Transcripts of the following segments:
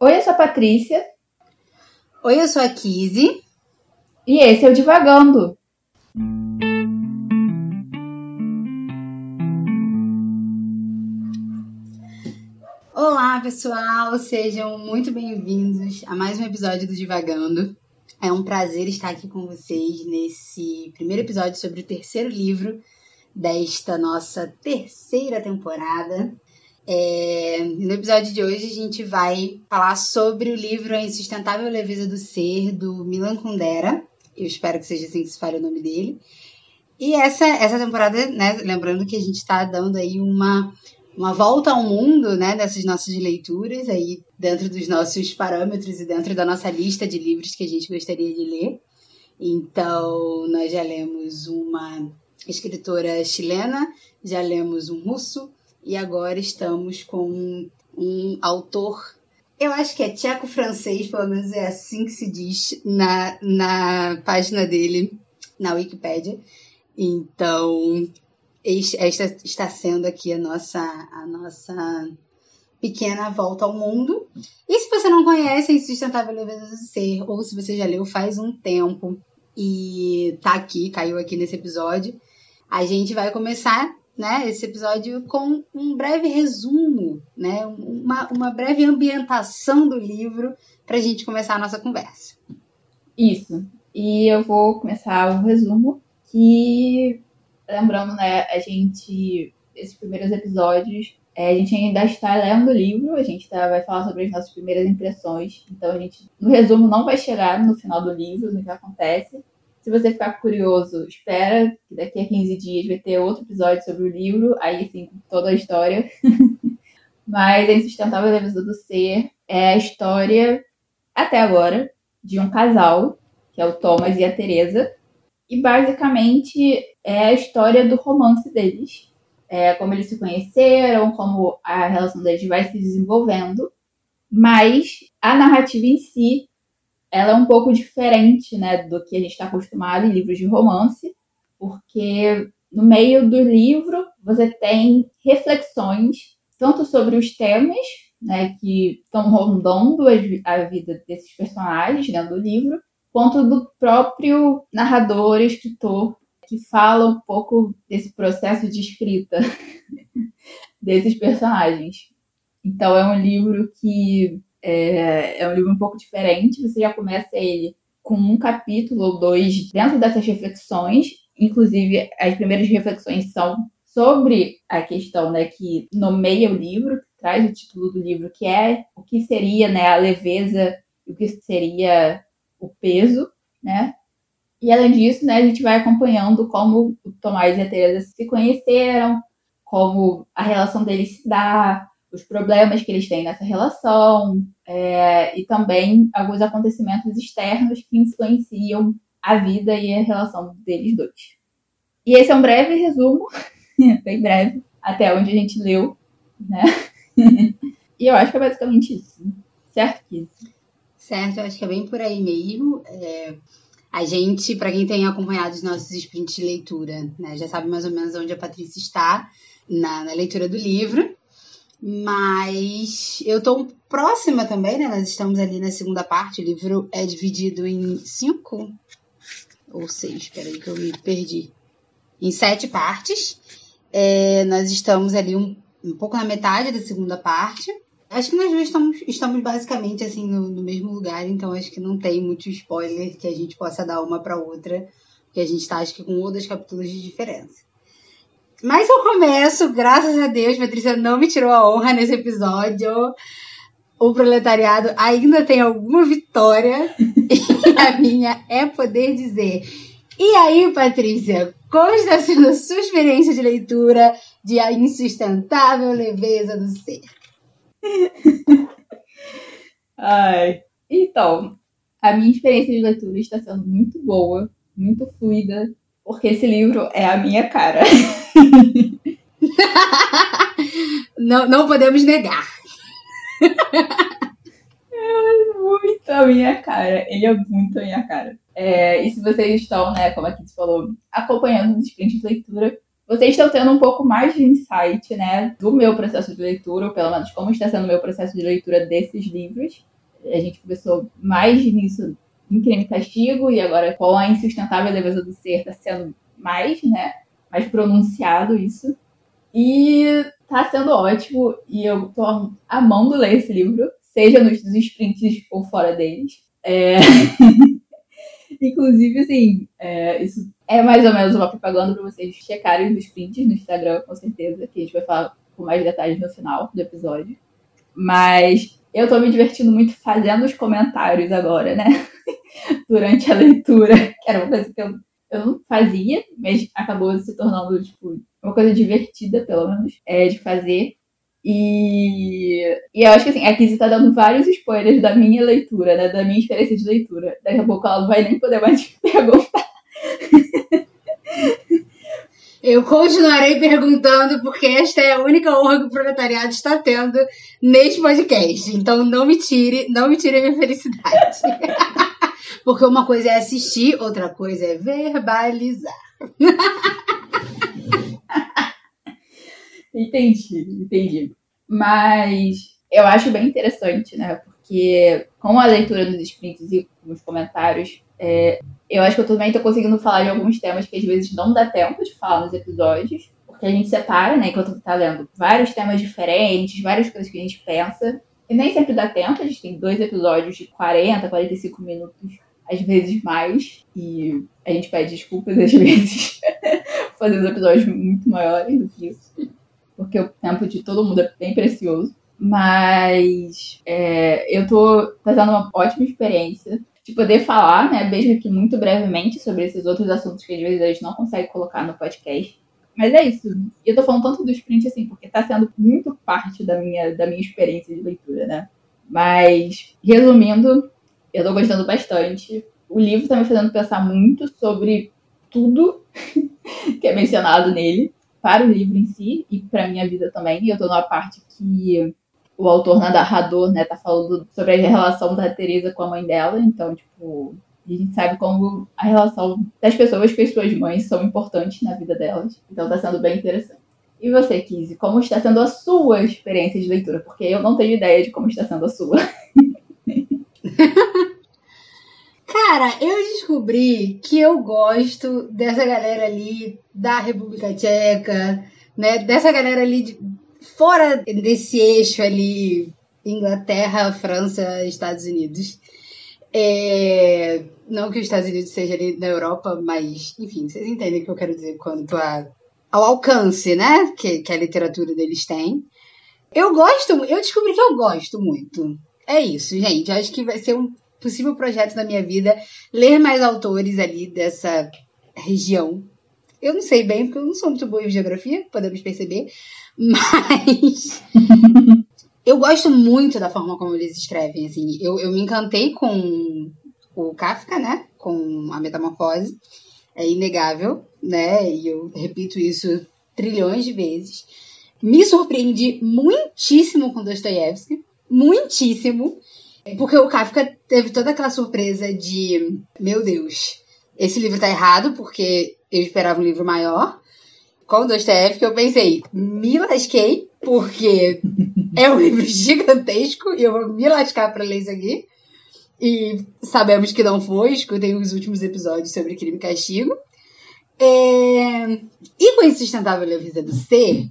Oi, eu sou a Patrícia. Oi, eu sou a Kizzy. E esse é o Divagando. Olá, pessoal! Sejam muito bem-vindos a mais um episódio do Divagando. É um prazer estar aqui com vocês nesse primeiro episódio sobre o terceiro livro desta nossa terceira temporada. É, no episódio de hoje a gente vai falar sobre o livro A Insustentável Leveza do Ser, do Milan Kundera. Eu espero que seja assim que se fale o nome dele. E essa, essa temporada, né, lembrando que a gente está dando aí uma, uma volta ao mundo, né, dessas nossas leituras aí dentro dos nossos parâmetros e dentro da nossa lista de livros que a gente gostaria de ler. Então, nós já lemos uma escritora chilena, já lemos um russo, e agora estamos com um, um autor, eu acho que é tcheco-francês, pelo menos é assim que se diz na, na página dele, na Wikipédia. Então, esta está sendo aqui a nossa, a nossa pequena volta ao mundo. E se você não conhece a Insustentável Leveza do Ser, ou se você já leu faz um tempo e tá aqui, caiu aqui nesse episódio, a gente vai começar né, esse episódio com um breve resumo, né, uma, uma breve ambientação do livro para a gente começar a nossa conversa. Isso. E eu vou começar o resumo que, lembrando, né, a gente, esses primeiros episódios, é, a gente ainda está lendo o livro, a gente tá, vai falar sobre as nossas primeiras impressões, então a gente, no resumo, não vai chegar no final do livro, no que acontece, se você ficar curioso, espera que daqui a 15 dias vai ter outro episódio sobre o livro, aí sim, toda a história. Mas A Insustentável Leveza do Ser é a história, até agora, de um casal, que é o Thomas e a Teresa. E basicamente é a história do romance deles. É como eles se conheceram, como a relação deles vai se desenvolvendo. Mas a narrativa em si ela é um pouco diferente, né, do que a gente está acostumado em livros de romance, porque no meio do livro você tem reflexões tanto sobre os temas, né, que estão rondando a vida desses personagens dentro do livro, quanto do próprio narrador, escritor, que fala um pouco desse processo de escrita desses personagens. Então é um livro que é, é um livro um pouco diferente. Você já começa ele com um capítulo ou dois dentro dessas reflexões. Inclusive, as primeiras reflexões são sobre a questão né, que nomeia o livro, que traz o título do livro, que é o que seria né, a leveza e o que seria o peso, né? E além disso, né, a gente vai acompanhando como o Tomás e a Teresa se conheceram, como a relação deles se dá, os problemas que eles têm nessa relação é, e também alguns acontecimentos externos que influenciam a vida e a relação deles dois. E esse é um breve resumo, bem breve, até onde a gente leu, né? e eu acho que é basicamente isso. Certo, Kiz? Certo, eu acho que é bem por aí mesmo. É, a gente, para quem tem acompanhado os nossos sprints de leitura, né, já sabe mais ou menos onde a Patrícia está na, na leitura do livro. Mas eu estou próxima também, né? Nós estamos ali na segunda parte. O livro é dividido em cinco ou seis, peraí que eu me perdi. Em sete partes. É, nós estamos ali um, um pouco na metade da segunda parte. Acho que nós dois estamos, estamos basicamente assim no, no, mesmo lugar, então acho que não tem muito spoiler que a gente possa dar uma para outra, porque a gente está acho que com um ou dois capítulos de diferença. Mas eu começo, graças a Deus, Patrícia não me tirou a honra nesse episódio. O proletariado ainda tem alguma vitória. e a minha é poder dizer. E aí, Patrícia, como está sendo a sua experiência de leitura de A Insustentável Leveza do Ser? Ai, então, a minha experiência de leitura está sendo muito boa, muito fluida, porque esse livro é a minha cara. não, não podemos negar. É muito a minha cara. Ele é muito a minha cara. É, e se vocês estão, né, como a Kitty falou, acompanhando os sprints de leitura, vocês estão tendo um pouco mais de insight, né, do meu processo de leitura, ou pelo menos como está sendo o meu processo de leitura desses livros. A gente começou mais nisso em Crime e Castigo, e agora com a Insustentável Leveza do Ser está sendo mais, né, mais pronunciado isso. E tá sendo ótimo, e eu tô amando ler esse livro, seja nos sprints ou fora deles. É... Inclusive, assim, é, isso é mais ou menos uma propaganda para vocês checarem os prints no Instagram, com certeza, que a gente vai falar com mais detalhes no final do episódio. Mas eu tô me divertindo muito fazendo os comentários agora, né? Durante a leitura, que era uma coisa que eu, eu não fazia, mas acabou se tornando, tipo, uma coisa divertida, pelo menos, é, de fazer. E, e eu acho que assim, a Kizzy tá dando vários spoilers da minha leitura, né? Da minha experiência de leitura. Daqui a pouco ela não vai nem poder mais perguntar. Eu continuarei perguntando, porque esta é a única honra que o proletariado está tendo neste podcast. Então não me tire, não me tire a minha felicidade. porque uma coisa é assistir, outra coisa é verbalizar. entendi, entendi. Mas eu acho bem interessante, né? Porque com a leitura dos sprints e os comentários, é, eu acho que eu também estou conseguindo falar de alguns temas que às vezes não dá tempo de falar nos episódios, porque a gente separa, né, enquanto tá lendo, vários temas diferentes, várias coisas que a gente pensa, e nem sempre dá tempo, a gente tem dois episódios de 40, 45 minutos, às vezes mais, e a gente pede desculpas às vezes, fazendo episódios muito maiores do que isso, porque o tempo de todo mundo é bem precioso. Mas é, eu tô fazendo uma ótima experiência de poder falar, né, mesmo que muito brevemente, sobre esses outros assuntos que às vezes a gente não consegue colocar no podcast. Mas é isso. E eu tô falando tanto do sprint assim, porque tá sendo muito parte da minha, da minha experiência de leitura, né? Mas, resumindo, eu tô gostando bastante. O livro tá me fazendo pensar muito sobre tudo que é mencionado nele, para o livro em si e para minha vida também. E eu tô numa parte que o autor narrador, né, tá falando sobre a relação da Teresa com a mãe dela, então, tipo, a gente sabe como a relação das pessoas com as suas mães são importantes na vida delas. Então tá sendo bem interessante. E você, Kizzy, como está sendo a sua experiência de leitura? Porque eu não tenho ideia de como está sendo a sua. Cara, eu descobri que eu gosto dessa galera ali da República Tcheca, né? Dessa galera ali de, fora desse eixo ali, Inglaterra, França, Estados Unidos. É, não que os Estados Unidos seja ali na Europa, mas, enfim, vocês entendem o que eu quero dizer quanto a, ao alcance, né? Que, que a literatura deles tem. Eu gosto, eu descobri que eu gosto muito. É isso, gente. Acho que vai ser um possível projeto da minha vida ler mais autores ali dessa região. Eu não sei bem, porque eu não sou muito boa em geografia, podemos perceber, mas eu gosto muito da forma como eles escrevem, assim. Eu, eu me encantei com o Kafka, né? Com a Metamorfose. É inegável, né? E eu repito isso trilhões de vezes. Me surpreendi muitíssimo com Dostoiévski. Muitíssimo. Porque o Kafka teve toda aquela surpresa de: meu Deus, esse livro tá errado, porque eu esperava um livro maior com o Dostoevsky, eu pensei, me lasquei, porque é um livro gigantesco e eu vou me lascar para ler isso aqui. E sabemos que não foi, escutem os últimos episódios sobre crime e castigo. É... E com Insustentável Leveza do Ser,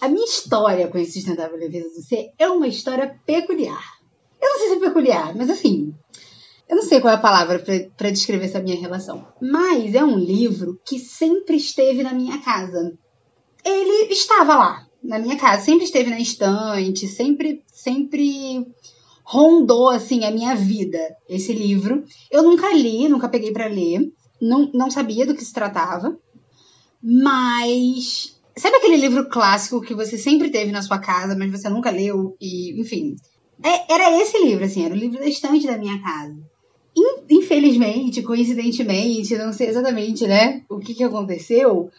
a minha história com Insustentável Leveza do Ser é uma história peculiar. Eu não sei se é peculiar, mas assim, eu não sei qual é a palavra para descrever essa minha relação, mas é um livro que sempre esteve na minha casa. Ele estava lá, na minha casa, sempre esteve na estante, sempre, sempre rondou assim a minha vida esse livro. Eu nunca li, nunca peguei para ler, não, não sabia do que se tratava, mas sabe aquele livro clássico que você sempre teve na sua casa, mas você nunca leu e, enfim, é, era esse livro assim, era o livro da estante da minha casa infelizmente, coincidentemente, não sei exatamente, né, o que, que aconteceu,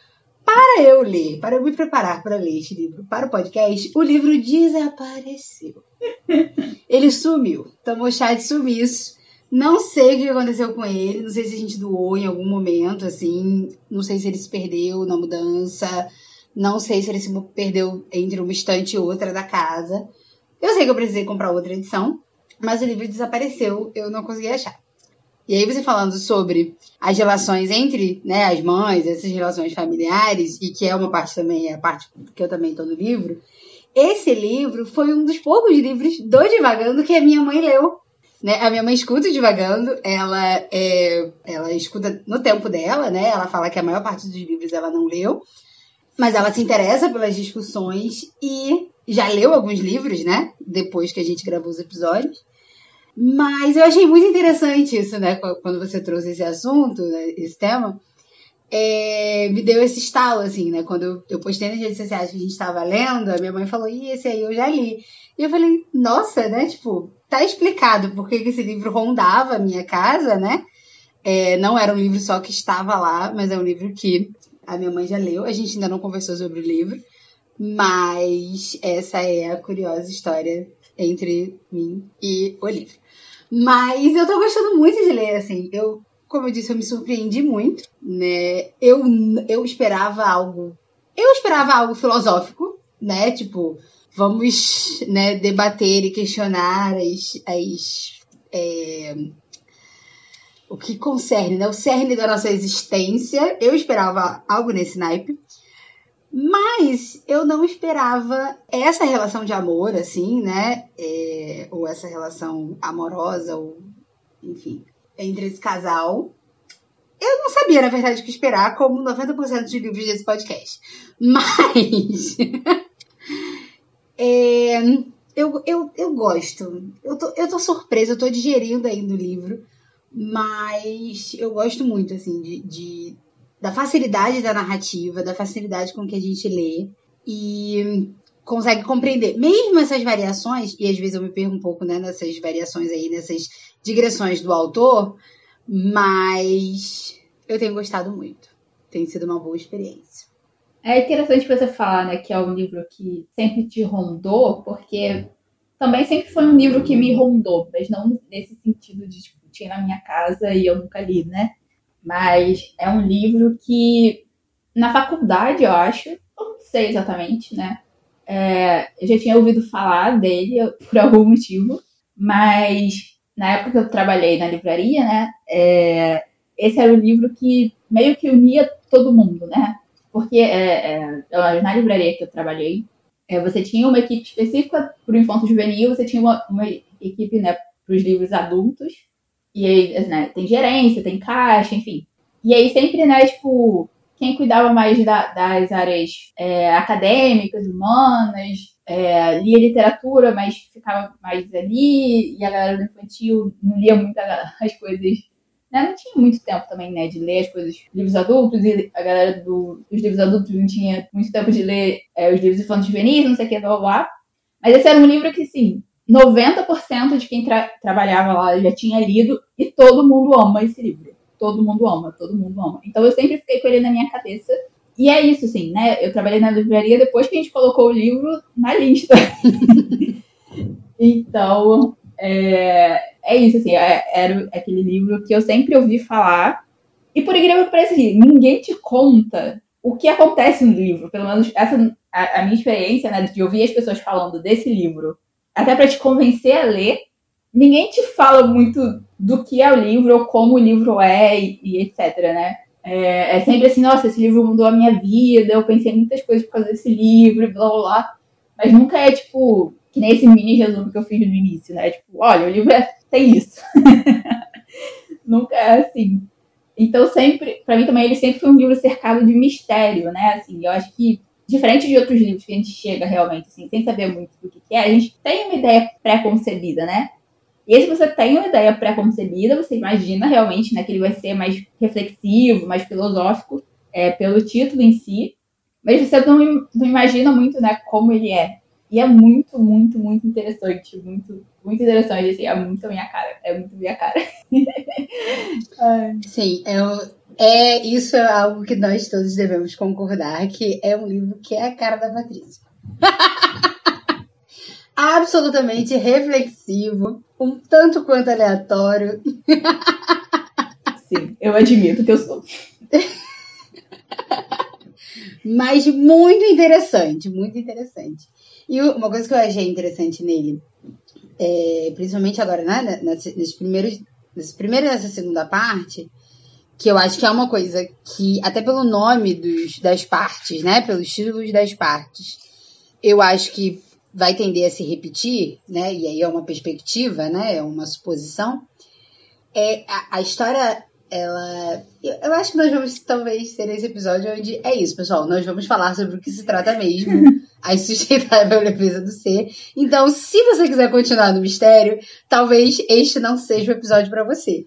para eu ler, para eu me preparar para ler este livro para o podcast, o livro desapareceu. Ele sumiu. Tomou chá de sumiço. Não sei o que aconteceu com ele, não sei se a gente doou em algum momento, assim, não sei se ele se perdeu na mudança, não sei se ele se perdeu entre uma estante e outra da casa. Eu sei que eu precisei comprar outra edição, mas o livro desapareceu, eu não consegui achar. E aí você falando sobre as relações entre né, as mães, essas relações familiares, e que é uma parte também, é a parte que eu também estou no livro, esse livro foi um dos poucos livros do Divagando que a minha mãe leu. Né? A minha mãe escuta Divagando, ela, é, ela escuta no tempo dela, né? Ela fala que a maior parte dos livros ela não leu, mas ela se interessa pelas discussões e já leu alguns livros, né? Depois que a gente gravou os episódios. Mas eu achei muito interessante isso, né? Quando você trouxe esse assunto, né? esse tema. É, me deu esse estalo, assim, né? Quando eu, postei nas redes sociais que a gente estava lendo, a minha mãe falou, e esse aí eu já li. E eu falei, nossa, né? Tipo, tá explicado por que esse livro rondava a minha casa, né? É, não era um livro só que estava lá, mas é um livro que a minha mãe já leu. A gente ainda não conversou sobre o livro, mas essa é a curiosa história entre mim e o livro. Mas eu tô gostando muito de ler, assim. Eu, como eu disse, eu me surpreendi muito, né? Eu, eu esperava algo. Eu esperava algo filosófico, né? Tipo, vamos né, debater e questionar as. as é, o que concerne, né? O cerne da nossa existência. Eu esperava algo nesse naipe. Mas eu não esperava essa relação de amor, assim, né? É, ou essa relação amorosa, ou enfim, entre esse casal. Eu não sabia, na verdade, o que esperar, como 90% dos livros desse podcast. Mas. é, eu, eu, eu gosto. Eu tô, eu tô surpresa, eu tô digerindo ainda o livro. Mas eu gosto muito, assim, de, de da facilidade da narrativa, da facilidade com que a gente lê e consegue compreender. Mesmo essas variações, e às vezes eu me perco um pouco né, nessas variações aí, nessas digressões do autor, mas eu tenho gostado muito. Tem sido uma boa experiência. É interessante você falar né, que é um livro que sempre te rondou, porque também sempre foi um livro que me rondou, mas não nesse sentido de tipo, tinha na minha casa e eu nunca li, né? Mas é um livro que, na faculdade, eu acho, eu não sei exatamente, né? É, eu já tinha ouvido falar dele por algum motivo, mas na época que eu trabalhei na livraria, né? É, esse era o livro que meio que unia todo mundo, né? Porque é, é, na livraria que eu trabalhei, é, você tinha uma equipe específica para o infanto juvenil, você tinha uma, uma equipe né, para os livros adultos, e aí, né, tem gerência, tem caixa, enfim. E aí sempre, né, tipo, quem cuidava mais da, das áreas é, acadêmicas, humanas, é, lia literatura, mas ficava mais ali, e a galera do infantil não lia muito as coisas. Né? Não tinha muito tempo também, né, de ler as coisas, livros adultos, e a galera do, dos livros adultos não tinha muito tempo de ler é, os livros infantis juvenis, não sei o que, blá, blá, blá. Mas esse era um livro que, sim, 90% de quem tra trabalhava lá já tinha lido e todo mundo ama esse livro. Todo mundo ama, todo mundo ama. Então eu sempre fiquei com ele na minha cabeça. E é isso, assim, né? Eu trabalhei na livraria depois que a gente colocou o livro na lista. então, é, é isso, assim, é, era aquele livro que eu sempre ouvi falar. E por incrível que pareça, assim, ninguém te conta o que acontece no livro. Pelo menos essa a, a minha experiência, né, de ouvir as pessoas falando desse livro até para te convencer a ler, ninguém te fala muito do que é o livro ou como o livro é e, e etc, né? É, é, sempre assim, nossa, esse livro mudou a minha vida, eu pensei em muitas coisas por causa desse livro, blá blá blá. Mas nunca é tipo, que nem esse mini resumo que eu fiz no início, né? Tipo, olha, o livro é, tem isso. nunca é assim. Então sempre, para mim também, ele sempre foi um livro cercado de mistério, né? Assim, eu acho que diferente de outros livros que a gente chega realmente, assim, sem saber muito do que, é, a gente tem uma ideia pré-concebida, né? E se você tem uma ideia pré-concebida, você imagina realmente né, que ele vai ser mais reflexivo, mais filosófico, é, pelo título em si, mas você não, não imagina muito né, como ele é. E é muito, muito, muito interessante. Muito, muito interessante. Assim, é muito minha cara. É muito minha cara. Sim, eu, é, isso é algo que nós todos devemos concordar, que é um livro que é a cara da Patrícia. absolutamente reflexivo, um tanto quanto aleatório. Sim, eu admito que eu sou. Mas muito interessante, muito interessante. E uma coisa que eu achei interessante nele, é, principalmente agora, né, nesses primeiros, nesse primeiro e nessa segunda parte, que eu acho que é uma coisa que, até pelo nome dos, das partes, né, pelos títulos das partes, eu acho que vai tender a se repetir, né, e aí é uma perspectiva, né, é uma suposição, é, a, a história ela. Eu acho que nós vamos talvez ter esse episódio onde é isso, pessoal. Nós vamos falar sobre o que se trata mesmo, a insustentável leveza do ser. Então, se você quiser continuar no mistério, talvez este não seja o episódio para você.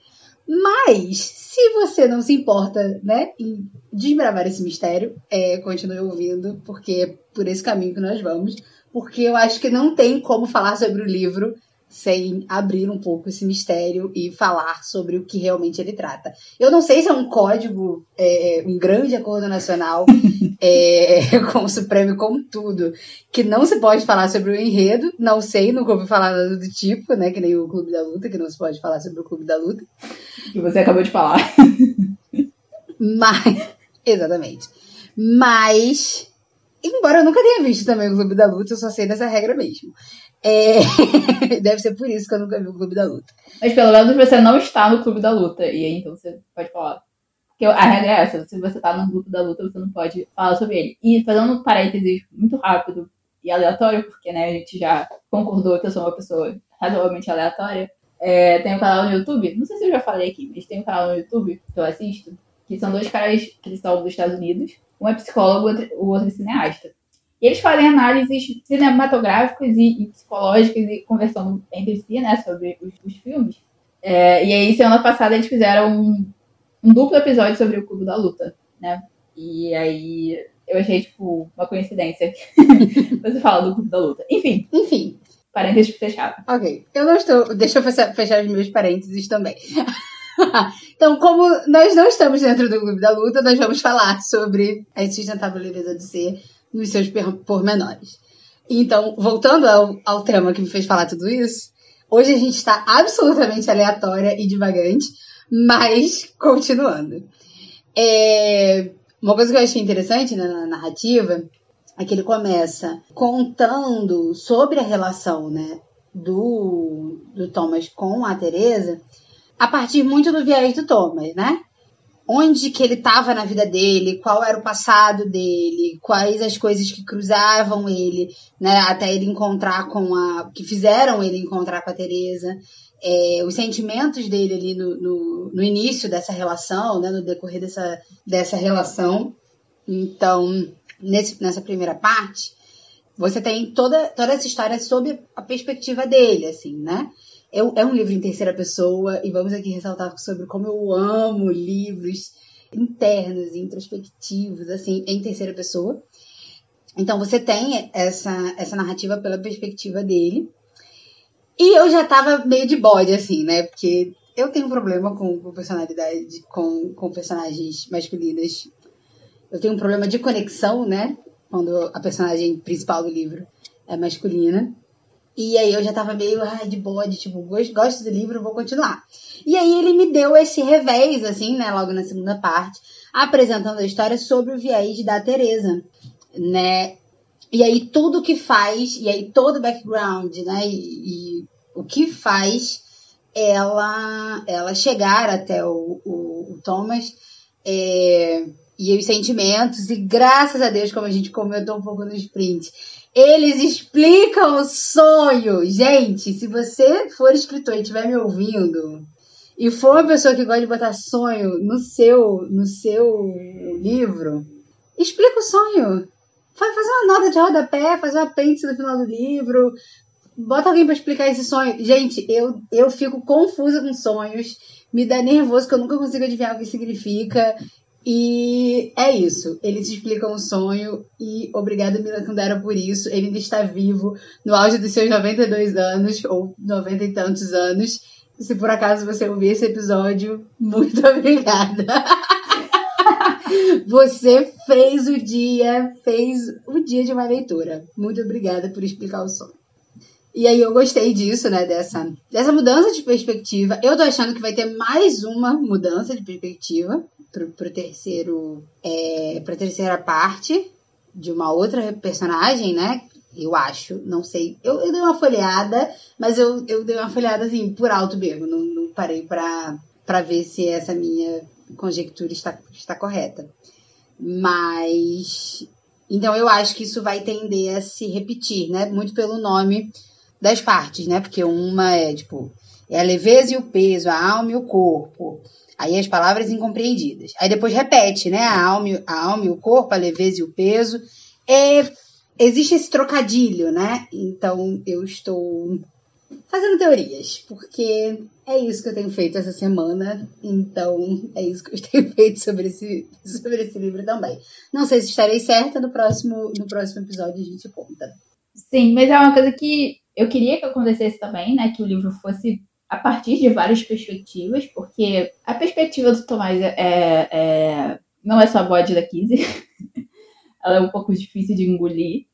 Mas, se você não se importa, né, em desbravar esse mistério, é, continue ouvindo, porque é por esse caminho que nós vamos. Porque eu acho que não tem como falar sobre o livro sem abrir um pouco esse mistério e falar sobre o que realmente ele trata. Eu não sei se é um código, é, um grande acordo nacional é, com o Supremo e com tudo, que não se pode falar sobre o enredo, não sei, nunca ouvi falar nada do tipo, né, que nem o Clube da Luta, que não se pode falar sobre o Clube da Luta. Que você acabou de falar. Mas, exatamente. Mas, embora eu nunca tenha visto também o Clube da Luta, eu só sei dessa regra mesmo. É... Deve ser por isso que eu nunca vi o Clube da Luta. Mas pelo menos você não está no Clube da Luta. E aí então você pode falar. Porque a regra é essa: se você está no grupo da luta, você não pode falar sobre ele. E fazendo um parênteses muito rápido e aleatório, porque né, a gente já concordou que eu sou uma pessoa razoavelmente aleatória. É, tem um canal no YouTube, não sei se eu já falei aqui, mas tem um canal no YouTube que eu assisto, que são dois caras que são dos Estados Unidos. Um é psicólogo, o outro é cineasta. E eles fazem análises cinematográficas e, e psicológicas e conversando entre si, né, sobre os, os filmes. É, e aí, semana passada, eles fizeram um, um, duplo episódio sobre o Clube da Luta, né? E aí, eu achei, tipo, uma coincidência você fala do Clube da Luta. Enfim. Enfim. Parênteses fechado. Ok. Eu não estou... Deixa eu fechar, fechar os meus parênteses também. então, como nós não estamos dentro do Clube da Luta, nós vamos falar sobre a insustentável leveza de ser nos seus pormenores. Então, voltando ao, ao tema que me fez falar tudo isso, hoje a gente está absolutamente aleatória e divagante, mas continuando. É, uma coisa que eu achei interessante né, na narrativa é que ele começa contando sobre a relação né, do, do Thomas com a Teresa a partir muito do viés do Thomas, né? Onde que ele estava na vida dele, qual era o passado dele, quais as coisas que cruzavam ele, né, até ele encontrar com a que fizeram ele encontrar com a Teresa, é, os sentimentos dele ali no, no, no, início dessa relação, né, no decorrer dessa, dessa relação. Então, nesse, nessa primeira parte, você tem toda, toda essa história sob a perspectiva dele, assim, né? É, é um livro em terceira pessoa e vamos aqui ressaltar sobre como eu amo livros internos, introspectivos, assim, em terceira pessoa. Então você tem essa, essa narrativa pela perspectiva dele. E eu já tava meio de bode, assim, né? Porque eu tenho um problema com, com personalidade, com, com personagens masculinas. Eu tenho um problema de conexão, né? Quando a personagem principal do livro é masculina. E aí eu já tava meio ah, de tipo, gosto do livro, vou continuar. E aí ele me deu esse revés, assim, né, logo na segunda parte, apresentando a história sobre o viés da Teresa, né? E aí tudo que faz, e aí todo o background, né, e, e o que faz ela ela chegar até o, o, o Thomas é, e os sentimentos, e graças a Deus, como a gente comentou um pouco no sprint, eles explicam o sonho. Gente, se você for escritor e estiver me ouvindo e for uma pessoa que gosta de botar sonho no seu, no seu livro, explica o sonho. Faz fazer uma nota de rodapé, fazer um apêndice no final do livro. Bota alguém para explicar esse sonho. Gente, eu, eu fico confusa com sonhos. Me dá nervoso que eu nunca consigo adivinhar o que significa. E é isso. Eles explicam o sonho e obrigada Mila Kundera por isso. Ele ainda está vivo no auge dos seus 92 anos ou 90 e tantos anos. Se por acaso você ouvir esse episódio, muito obrigada. Você fez o dia, fez o dia de uma leitura. Muito obrigada por explicar o sonho. E aí eu gostei disso, né? Dessa, dessa mudança de perspectiva. Eu tô achando que vai ter mais uma mudança de perspectiva pro, pro terceiro. É, pra terceira parte de uma outra personagem, né? Eu acho, não sei. Eu, eu dei uma folheada, mas eu, eu dei uma folheada assim, por alto mesmo. Não, não parei pra, pra ver se essa minha conjectura está, está correta. Mas. Então eu acho que isso vai tender a se repetir, né? Muito pelo nome das partes, né? Porque uma é, tipo, é a leveza e o peso, a alma e o corpo. Aí as palavras incompreendidas. Aí depois repete, né? A alma, a alma e o corpo, a leveza e o peso. É, existe esse trocadilho, né? Então eu estou fazendo teorias, porque é isso que eu tenho feito essa semana. Então é isso que eu tenho feito sobre esse, sobre esse livro também. Não sei se estarei certa no próximo, no próximo episódio a gente conta. Sim, mas é uma coisa que eu queria que acontecesse também, né? Que o livro fosse a partir de várias perspectivas, porque a perspectiva do Tomás é, é não é só a bode da Kizzy. Ela é um pouco difícil de engolir.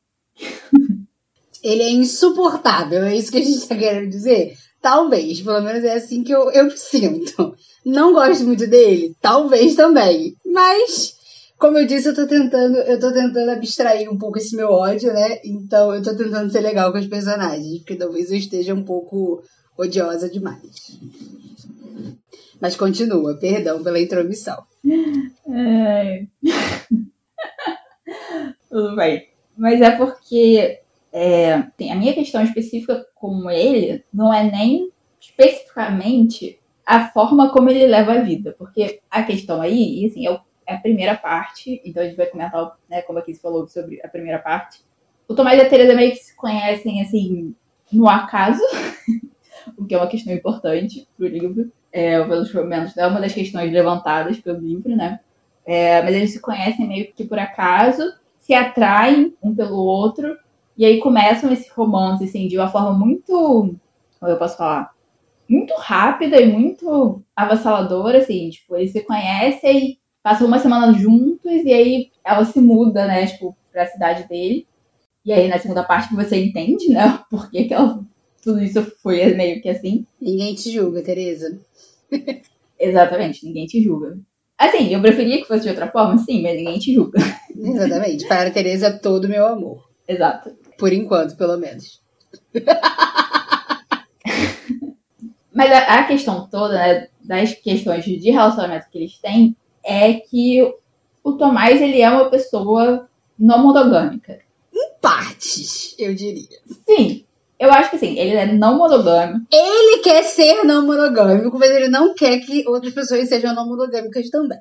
Ele é insuportável, é isso que a gente está querendo dizer? Talvez, pelo menos é assim que eu, eu sinto. Não gosto muito dele? Talvez também. Mas como eu disse, eu tô tentando, eu tô tentando abstrair um pouco esse meu ódio, né? Então eu tô tentando ser legal com os personagens, porque talvez eu esteja um pouco odiosa demais. Mas continua, perdão pela intromissão. É... Tudo bem. Mas é porque é, a minha questão específica com ele não é nem especificamente a forma como ele leva a vida. Porque a questão aí, assim, eu é a primeira parte, então a gente vai comentar, né, como aqui se falou sobre a primeira parte. O Tomás e a Teresa meio que se conhecem, assim, no acaso, o que é uma questão importante pro livro, é, pelo menos é uma das questões levantadas pelo livro, né? É, mas eles se conhecem meio que por acaso, se atraem um pelo outro, e aí começam esse romance, assim, de uma forma muito, como eu posso falar, muito rápida e muito avassaladora, assim, tipo, eles se conhecem passam uma semana juntos e aí ela se muda, né, tipo, pra cidade dele. E aí na segunda parte que você entende, né, por que, que ela, tudo isso foi meio que assim. Ninguém te julga, Tereza. Exatamente, ninguém te julga. Assim, eu preferia que fosse de outra forma, sim, mas ninguém te julga. Exatamente. Para a Tereza, todo meu amor. Exato. Por enquanto, pelo menos. mas a, a, questão toda, né, das questões de relacionamento que eles têm, é que o Tomás ele é uma pessoa não monogâmica. Em partes, eu diria. Sim, eu acho que sim, ele é não monogâmico. Ele quer ser não monogâmico, mas ele não quer que outras pessoas sejam não monogâmicas também.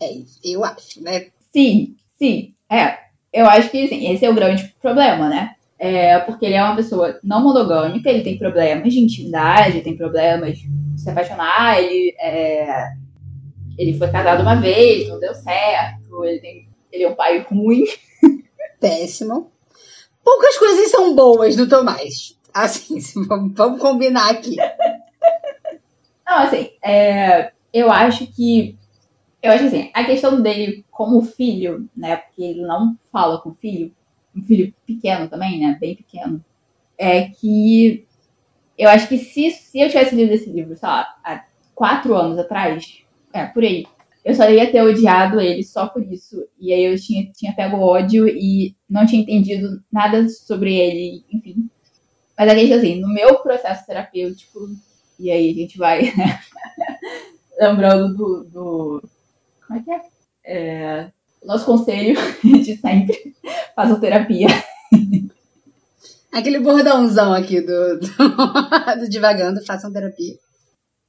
É isso, eu acho, né? Sim, sim. É, eu acho que sim, esse é o grande problema, né? É, porque ele é uma pessoa não monogâmica, ele tem problemas de intimidade, tem problemas de se apaixonar, ele é, ele foi casado uma vez, não deu certo, ele, tem, ele é um pai ruim. Péssimo. Poucas coisas são boas do Tomás. Assim, vamos combinar aqui. Não, assim, é, eu acho que. Eu acho assim, a questão dele como filho, né? Porque ele não fala com o filho, um filho pequeno também, né? Bem pequeno. É que eu acho que se, se eu tivesse lido esse livro, sei lá, há quatro anos atrás, é, por aí. Eu só ia ter odiado ele só por isso. E aí eu tinha, tinha pego ódio e não tinha entendido nada sobre ele, enfim. Mas a gente, assim, no meu processo terapêutico, e aí a gente vai, né? Lembrando do, do, Como é que é? é nosso conselho de sempre: façam terapia. Aquele bordãozão aqui do, do, do Divagando, façam terapia.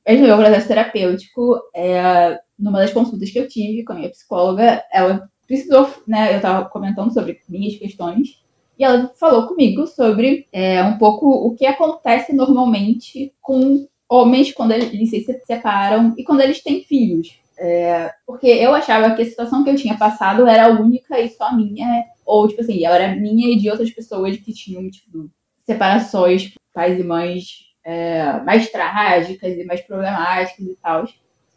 Esse meu processo terapêutico, é, numa das consultas que eu tive com a minha psicóloga, ela precisou, né, eu estava comentando sobre minhas questões, e ela falou comigo sobre é, um pouco o que acontece normalmente com homens quando eles se separam e quando eles têm filhos. É, porque eu achava que a situação que eu tinha passado era única e só minha, ou tipo assim, ela era minha e de outras pessoas que tinham, tipo, separações, pais e mães é, mais trágicas e mais problemáticas e tal.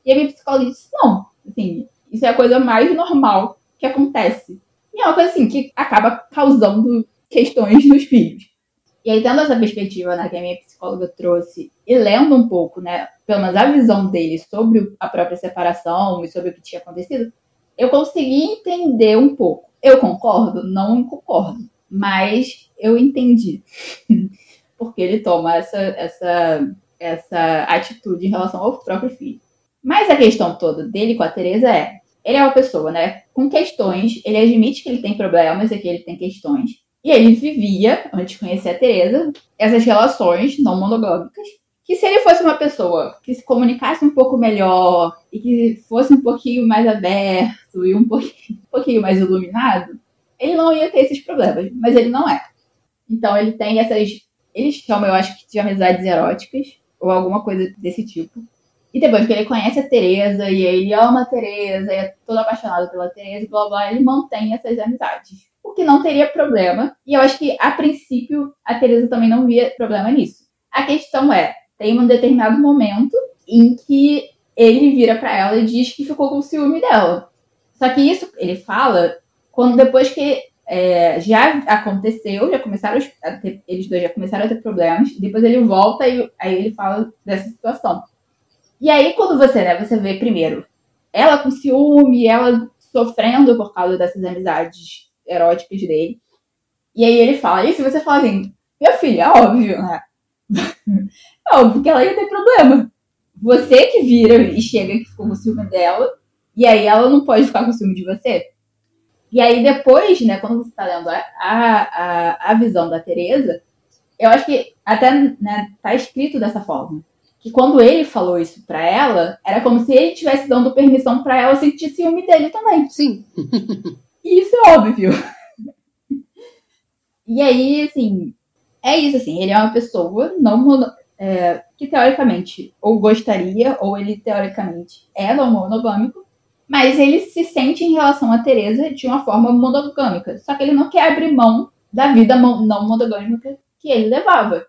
E a minha psicóloga disse, não, assim, isso é a coisa mais normal que acontece. E é uma coisa assim que acaba causando questões nos filhos. E aí, tendo essa perspectiva né, que a minha psicóloga trouxe, e lendo um pouco, né, pelo menos a visão dele sobre a própria separação e sobre o que tinha acontecido, eu consegui entender um pouco. Eu concordo? Não concordo. Mas eu entendi. Porque ele toma essa, essa, essa atitude em relação ao próprio filho. Mas a questão toda dele com a Teresa é: ele é uma pessoa, né, com questões, ele admite que ele tem problemas e que ele tem questões. E ele vivia, antes de conhecer a Teresa, essas relações não monogâmicas. Que se ele fosse uma pessoa que se comunicasse um pouco melhor e que fosse um pouquinho mais aberto e um pouquinho, um pouquinho mais iluminado, ele não ia ter esses problemas. Mas ele não é. Então ele tem essas. Eles chamam, eu acho que de amizades eróticas, ou alguma coisa desse tipo. E depois que ele conhece a Teresa e ele ama a Teresa e é todo apaixonado pela Teresa e blá blá, ele mantém essas amizades. O que não teria problema. E eu acho que, a princípio, a Teresa também não via problema nisso. A questão é, tem um determinado momento em que ele vira para ela e diz que ficou com ciúme dela. Só que isso ele fala quando depois que é, já aconteceu, já começaram a ter, eles dois já começaram a ter problemas, depois ele volta e aí ele fala dessa situação. E aí, quando você, né, você vê primeiro ela com ciúme, ela sofrendo por causa dessas amizades eróticas dele. E aí ele fala, e se você fala assim, meu filho, é óbvio, né? é óbvio que ela ia ter problema. Você que vira e chega que ficou com ciúme dela, e aí ela não pode ficar com ciúme de você. E aí depois, né, quando você tá lendo a, a, a visão da Teresa, eu acho que até né, tá escrito dessa forma que quando ele falou isso para ela, era como se ele estivesse dando permissão para ela sentir ciúme dele também. Sim. e isso é óbvio. e aí, assim, é isso, assim, ele é uma pessoa não é, que teoricamente ou gostaria, ou ele teoricamente é não monogâmico, mas ele se sente em relação a Teresa de uma forma monogâmica. Só que ele não quer abrir mão da vida não monogâmica que ele levava.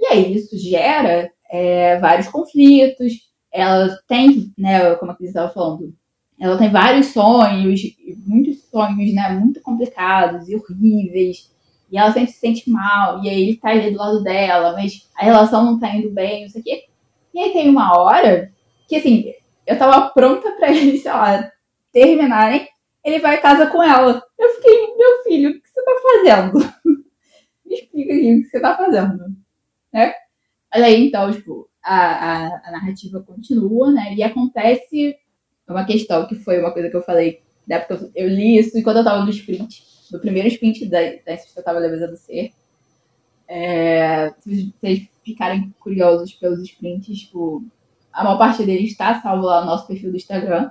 E aí isso gera é, vários conflitos, ela tem, né, como a Cris estava falando, ela tem vários sonhos, muitos sonhos, né, muito complicados e horríveis, e ela sempre se sente mal, e aí ele tá ali do lado dela, mas a relação não tá indo bem, não sei o quê. E aí tem uma hora que, assim, eu tava pronta pra eles, sei lá, terminarem, ele vai a casa com ela. Eu fiquei, meu filho, o que você tá fazendo? Me explica aqui o que você tá fazendo, né? Mas aí, então, tipo, a, a, a, narrativa continua, né? E acontece uma questão que foi uma coisa que eu falei da época eu li isso enquanto eu tava no sprint, no primeiro sprint da, da eu tava levando ser. É, se vocês ficarem curiosos pelos sprints, tipo, a maior parte deles está salvo lá no nosso perfil do Instagram.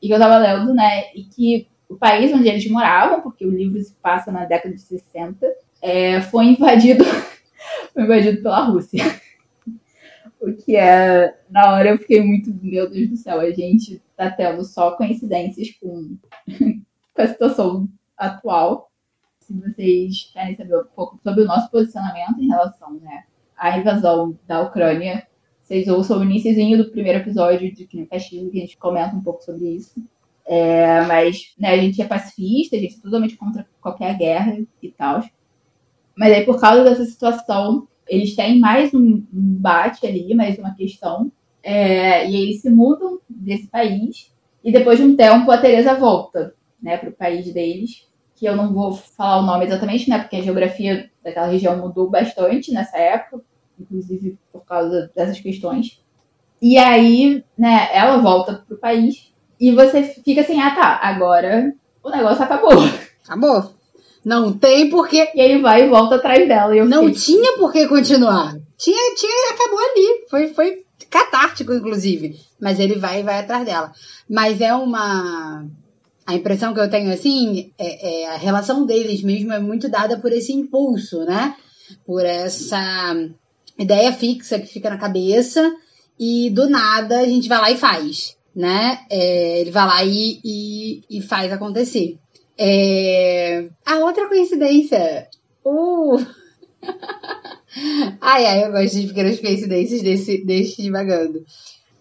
E que eu tava lendo, né? E que o país onde eles moravam, porque o livro se passa na década de 60, é, foi invadido, foi invadido pela Rússia. O que é. Na hora eu fiquei muito. Meu Deus do céu, a gente tá tendo só coincidências com, com a situação atual. Se vocês querem saber um pouco sobre o nosso posicionamento em relação né, à invasão da Ucrânia, vocês ouçam o iníciozinho do primeiro episódio de Crime que a gente comenta um pouco sobre isso. É, mas né, a gente é pacifista, a gente é totalmente contra qualquer guerra e tal. Mas aí, por causa dessa situação, eles têm mais um embate ali, mais uma questão, é, e eles se mudam desse país, e depois de um tempo a Teresa volta, né, para o país deles, que eu não vou falar o nome exatamente, né, porque a geografia daquela região mudou bastante nessa época, inclusive por causa dessas questões. E aí, né, ela volta para o país, e você fica assim, ah tá, agora o negócio acabou. Acabou. Não tem porque. E ele vai e volta atrás dela. E não fiquei... tinha por que continuar. Tinha, tinha, acabou ali. Foi, foi catártico, inclusive. Mas ele vai e vai atrás dela. Mas é uma. A impressão que eu tenho assim é, é a relação deles mesmo é muito dada por esse impulso, né? Por essa ideia fixa que fica na cabeça e do nada a gente vai lá e faz, né? É, ele vai lá e, e, e faz acontecer. É... A outra coincidência. Uh! ai, ai, eu gosto de pequenas coincidências desse, desse divagando.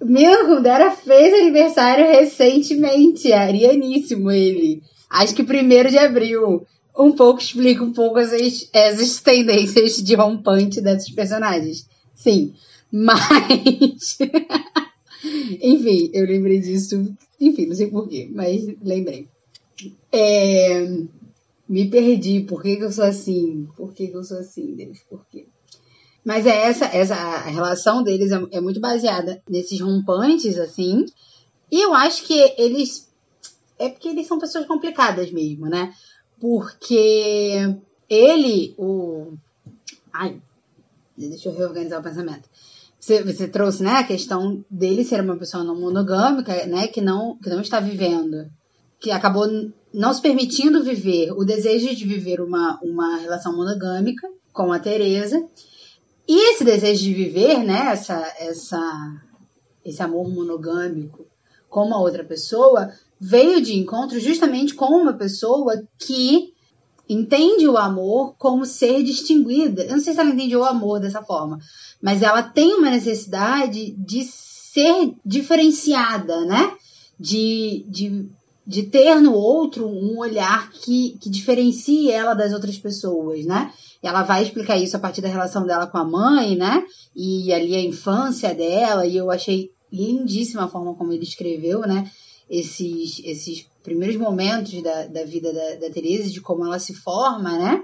Mila Kundera fez aniversário recentemente. Arianíssimo ele. Acho que primeiro de abril. Um pouco explica um pouco essas, essas tendências de rompante desses personagens. Sim. Mas. Enfim, eu lembrei disso. Enfim, não sei porquê, mas lembrei. É... Me perdi. Por que, que, eu sou assim? Por que, que eu sou assim, Deus? Por quê? Mas é essa, essa a relação deles é, é muito baseada nesses rompantes, assim. E eu acho que eles. É porque eles são pessoas complicadas mesmo, né? Porque ele, o. Ai, deixa eu reorganizar o pensamento. Você, você trouxe, né, a questão dele ser uma pessoa não monogâmica, né, que não, que não está vivendo, que acabou não se permitindo viver o desejo de viver uma, uma relação monogâmica com a Teresa. E esse desejo de viver, né, essa, essa, esse amor monogâmico com uma outra pessoa, veio de encontro justamente com uma pessoa que entende o amor como ser distinguida. Eu não sei se ela entende o amor dessa forma, mas ela tem uma necessidade de ser diferenciada, né? De, de, de ter no outro um olhar que, que diferencie ela das outras pessoas, né? Ela vai explicar isso a partir da relação dela com a mãe, né? E ali a infância dela, e eu achei lindíssima a forma como ele escreveu, né? Esses, esses primeiros momentos da, da vida da, da Teresa, de como ela se forma, né?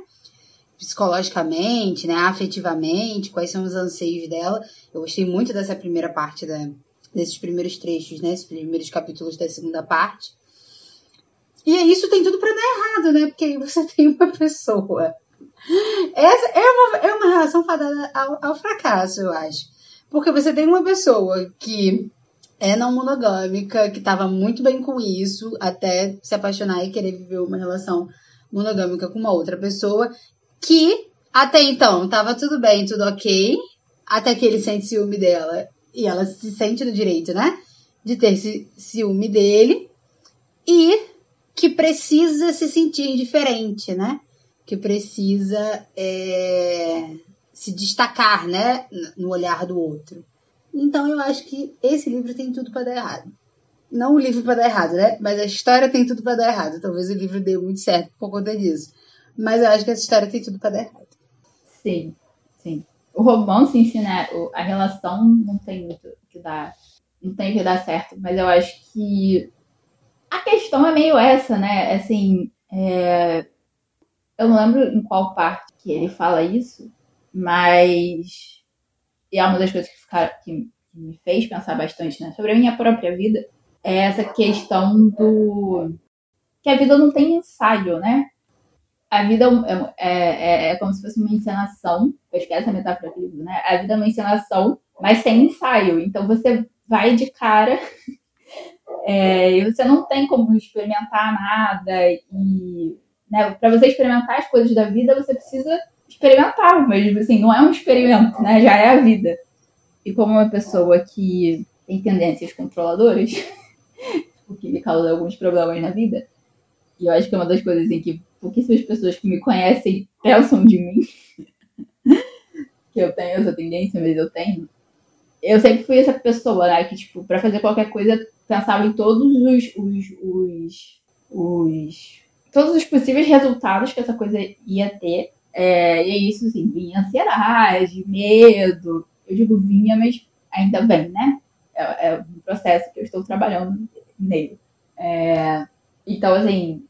Psicologicamente, né? Afetivamente, quais são os anseios dela. Eu gostei muito dessa primeira parte, da, desses primeiros trechos, né? Esses primeiros capítulos da segunda parte. E isso tem tudo para dar errado, né? Porque aí você tem uma pessoa. Essa é uma, é uma relação fadada ao, ao fracasso, eu acho. Porque você tem uma pessoa que é não monogâmica, que estava muito bem com isso, até se apaixonar e querer viver uma relação monogâmica com uma outra pessoa, que até então estava tudo bem, tudo ok, até que ele sente ciúme dela e ela se sente no direito, né? De ter esse ciúme dele e que precisa se sentir diferente, né? Que precisa é, se destacar, né? No olhar do outro. Então eu acho que esse livro tem tudo para dar errado. Não o livro para dar errado, né? Mas a história tem tudo para dar errado. Talvez o livro dê muito certo por conta disso. Mas eu acho que essa história tem tudo para dar errado. Sim, sim. O romance em si, né? A relação não tem muito que dar. Não tem que dar certo. Mas eu acho que a questão é meio essa, né? Assim, é... eu não lembro em qual parte que ele fala isso, mas e é uma das coisas que, ficar, que, me fez pensar bastante né, sobre a minha própria vida, é essa questão do que a vida não tem ensaio, né? A vida é, é, é, é como se fosse uma encenação, eu esqueço essa metáfora livro, né? A vida é uma encenação, mas sem ensaio. Então você vai de cara é, e você não tem como experimentar nada e né, para você experimentar as coisas da vida você precisa experimentar, mas assim, não é um experimento, né? Já é a vida. E como uma pessoa que tem tendências controladoras, o que me causa alguns problemas na vida, e eu acho que é uma das coisas em que pouquíssimas pessoas que me conhecem pensam de mim, que eu tenho essa tendência, mas eu tenho. Eu sempre fui essa pessoa, né, que, tipo, pra fazer qualquer coisa, pensava em todos os, os, os, os todos os possíveis resultados que essa coisa ia ter é, e é isso, assim, vinha ansiedade, medo. Eu digo vinha, mas ainda vem, né? É, é um processo que eu estou trabalhando nele. É, então, assim,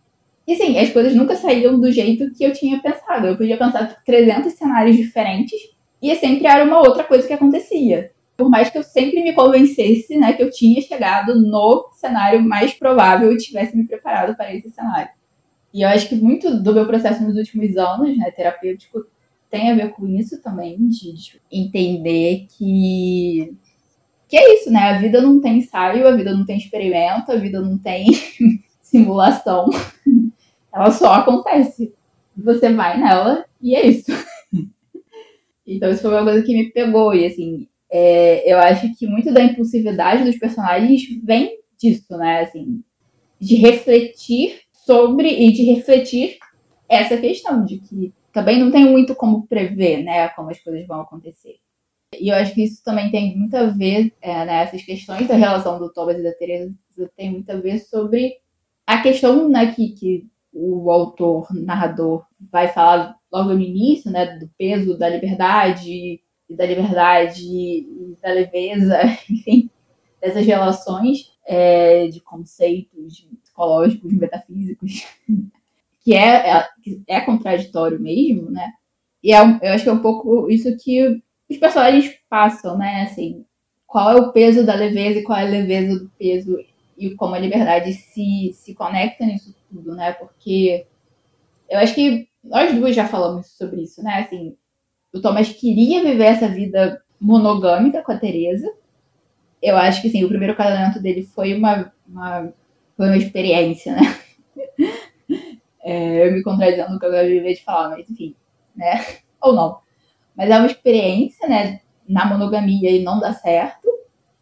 e sim, as coisas nunca saíam do jeito que eu tinha pensado. Eu podia pensar 300 cenários diferentes e sempre era uma outra coisa que acontecia. Por mais que eu sempre me convencesse né, que eu tinha chegado no cenário mais provável e tivesse me preparado para esse cenário. E eu acho que muito do meu processo nos últimos anos, né, terapêutico, tem a ver com isso também, de, de entender que que é isso, né? A vida não tem ensaio, a vida não tem experimento, a vida não tem simulação. Ela só acontece. Você vai nela e é isso. então, isso foi uma coisa que me pegou. E, assim, é, eu acho que muito da impulsividade dos personagens vem disso, né? Assim, de refletir sobre e de refletir essa questão de que também não tem muito como prever, né, como as coisas vão acontecer. E eu acho que isso também tem muito a ver, é, né, essas questões da relação do Thomas e da Teresa tem muito a ver sobre a questão né, que, que o autor, narrador, vai falar logo no início, né, do peso da liberdade, e da liberdade e da leveza, enfim, dessas relações é, de conceitos psicológicos, metafísicos, que é, é, é contraditório mesmo, né? E é, eu acho que é um pouco isso que os personagens passam, né? Assim, qual é o peso da leveza e qual é a leveza do peso e como a liberdade se, se conecta nisso tudo, né? Porque eu acho que nós duas já falamos sobre isso, né? Assim, o Thomas queria viver essa vida monogâmica com a Teresa. Eu acho que sim, o primeiro casamento dele foi uma, uma, foi uma experiência, né? É, eu me contradizendo no que eu viver de falar, mas enfim, né? Ou não. Mas é uma experiência, né? Na monogamia e não dá certo.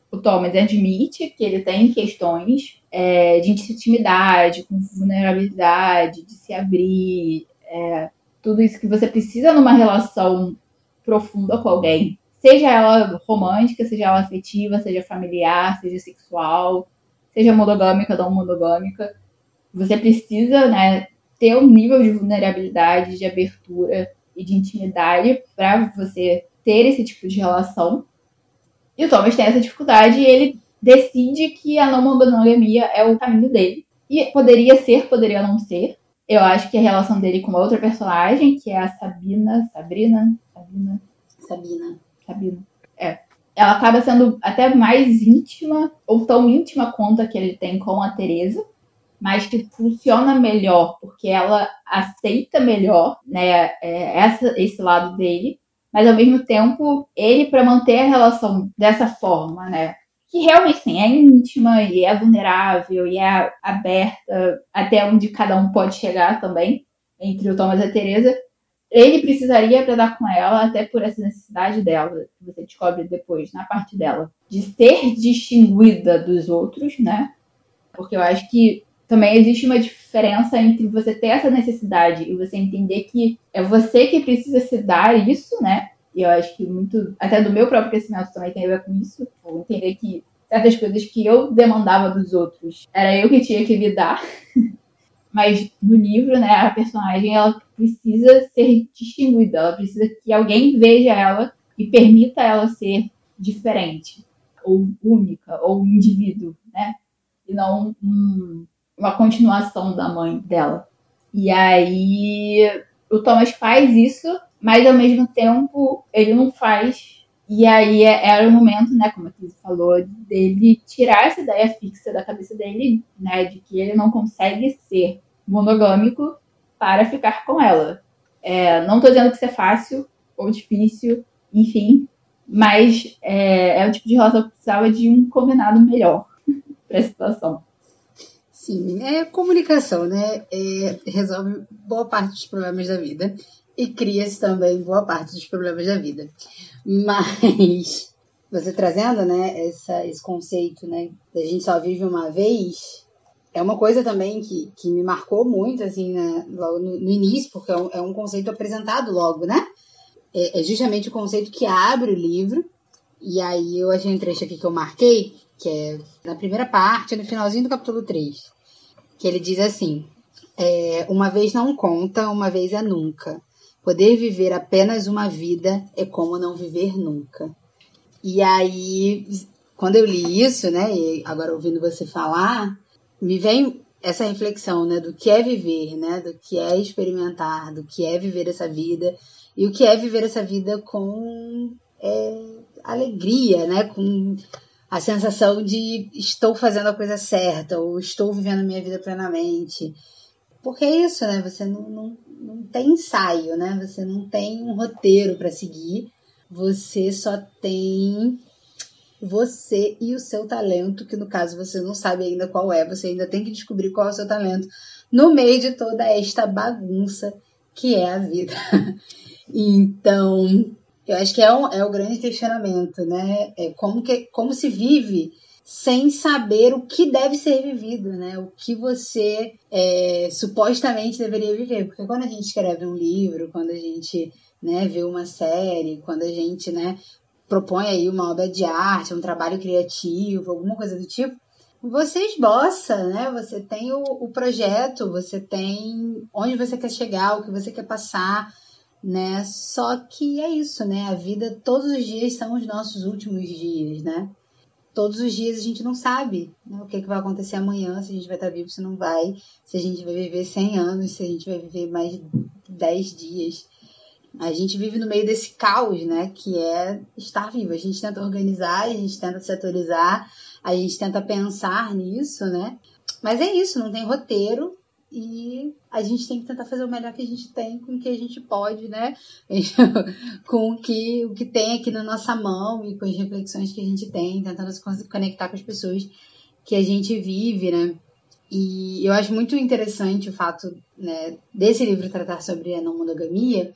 O Thomas admite que ele tem questões é, de intimidade, com vulnerabilidade, de se abrir, é, tudo isso que você precisa numa relação profunda com alguém. Seja ela romântica, seja ela afetiva, seja familiar, seja sexual, seja monogâmica, não monogâmica. Você precisa, né, ter um nível de vulnerabilidade, de abertura e de intimidade para você ter esse tipo de relação. E o Thomas tem essa dificuldade e ele decide que a não monogamia é o caminho dele. E poderia ser, poderia não ser. Eu acho que a relação dele com outra personagem, que é a Sabina, Sabrina, Sabina. Sabina. Sabina. É. Ela acaba sendo até mais íntima, ou tão íntima quanto a que ele tem com a Teresa, mas que funciona melhor, porque ela aceita melhor, né, é, essa, esse lado dele, mas ao mesmo tempo, ele, para manter a relação dessa forma, né, que realmente sim, é íntima e é vulnerável e é aberta até onde cada um pode chegar também, entre o Thomas e a Teresa, ele precisaria para com ela, até por essa necessidade dela, que você descobre depois na parte dela, de ser distinguida dos outros, né? Porque eu acho que também existe uma diferença entre você ter essa necessidade e você entender que é você que precisa se dar isso, né? E eu acho que muito, até do meu próprio crescimento também tem a ver com isso. Ou entender que certas coisas que eu demandava dos outros era eu que tinha que me dar. Mas no livro, né, a personagem ela precisa ser distinguida, ela precisa que alguém veja ela e permita ela ser diferente, ou única, ou um indivíduo, né? E não um, uma continuação da mãe dela. E aí o Thomas faz isso, mas ao mesmo tempo ele não faz e aí é, era o momento, né, como a Cris falou, dele tirar essa ideia fixa da cabeça dele, né, de que ele não consegue ser monogâmico para ficar com ela. É, não estou dizendo que isso é fácil ou difícil, enfim, mas é, é o tipo de relação que precisava de um combinado melhor para a situação. Sim, é comunicação, né? É, resolve boa parte dos problemas da vida e cria-se também boa parte dos problemas da vida. Mas você trazendo, né, essa, esse conceito, né, da gente só vive uma vez, é uma coisa também que, que me marcou muito, assim, né, logo no, no início, porque é um, é um, conceito apresentado logo, né? É, é, justamente o conceito que abre o livro. E aí eu achei um trecho aqui que eu marquei, que é na primeira parte, no finalzinho do capítulo 3, que ele diz assim: é, Uma vez não conta, uma vez é nunca. Poder viver apenas uma vida é como não viver nunca. E aí, quando eu li isso, né, e agora ouvindo você falar, me vem essa reflexão, né, do que é viver, né, do que é experimentar, do que é viver essa vida e o que é viver essa vida com é, alegria, né, com a sensação de estou fazendo a coisa certa ou estou vivendo a minha vida plenamente. Porque é isso, né? Você não, não, não tem ensaio, né? Você não tem um roteiro para seguir. Você só tem você e o seu talento, que no caso você não sabe ainda qual é, você ainda tem que descobrir qual é o seu talento no meio de toda esta bagunça que é a vida. então, eu acho que é, um, é o grande questionamento, né? É como, que, como se vive sem saber o que deve ser vivido, né? O que você é, supostamente deveria viver. Porque quando a gente escreve um livro, quando a gente né, vê uma série, quando a gente né, propõe aí uma obra de arte, um trabalho criativo, alguma coisa do tipo, você esboça, né? Você tem o, o, projeto, você tem onde você quer chegar, o que você quer passar, né? Só que é isso, né? A vida, todos os dias são os nossos últimos dias, né? Todos os dias a gente não sabe né? o que, é que vai acontecer amanhã, se a gente vai estar vivo, se não vai, se a gente vai viver 100 anos, se a gente vai viver mais 10 dias. A gente vive no meio desse caos, né? Que é estar vivo. A gente tenta organizar, a gente tenta se atualizar, a gente tenta pensar nisso, né? Mas é isso, não tem roteiro e a gente tem que tentar fazer o melhor que a gente tem com o que a gente pode, né? com o que, o que tem aqui na nossa mão e com as reflexões que a gente tem, tentando se conectar com as pessoas que a gente vive, né? E eu acho muito interessante o fato né, desse livro tratar sobre a não monogamia.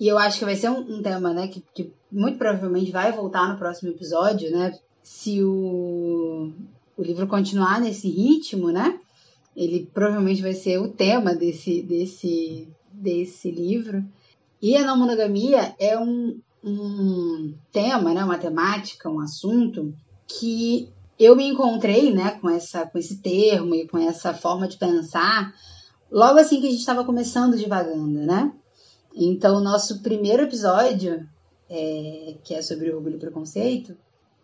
E eu acho que vai ser um, um tema, né, que, que muito provavelmente vai voltar no próximo episódio, né? se o, o livro continuar nesse ritmo, né? Ele provavelmente vai ser o tema desse, desse, desse livro. E a não monogamia é um, um tema, né, uma temática, um assunto que eu me encontrei né, com, essa, com esse termo e com essa forma de pensar logo assim que a gente estava começando devagando, né? Então, o nosso primeiro episódio, é, que é sobre orgulho e preconceito,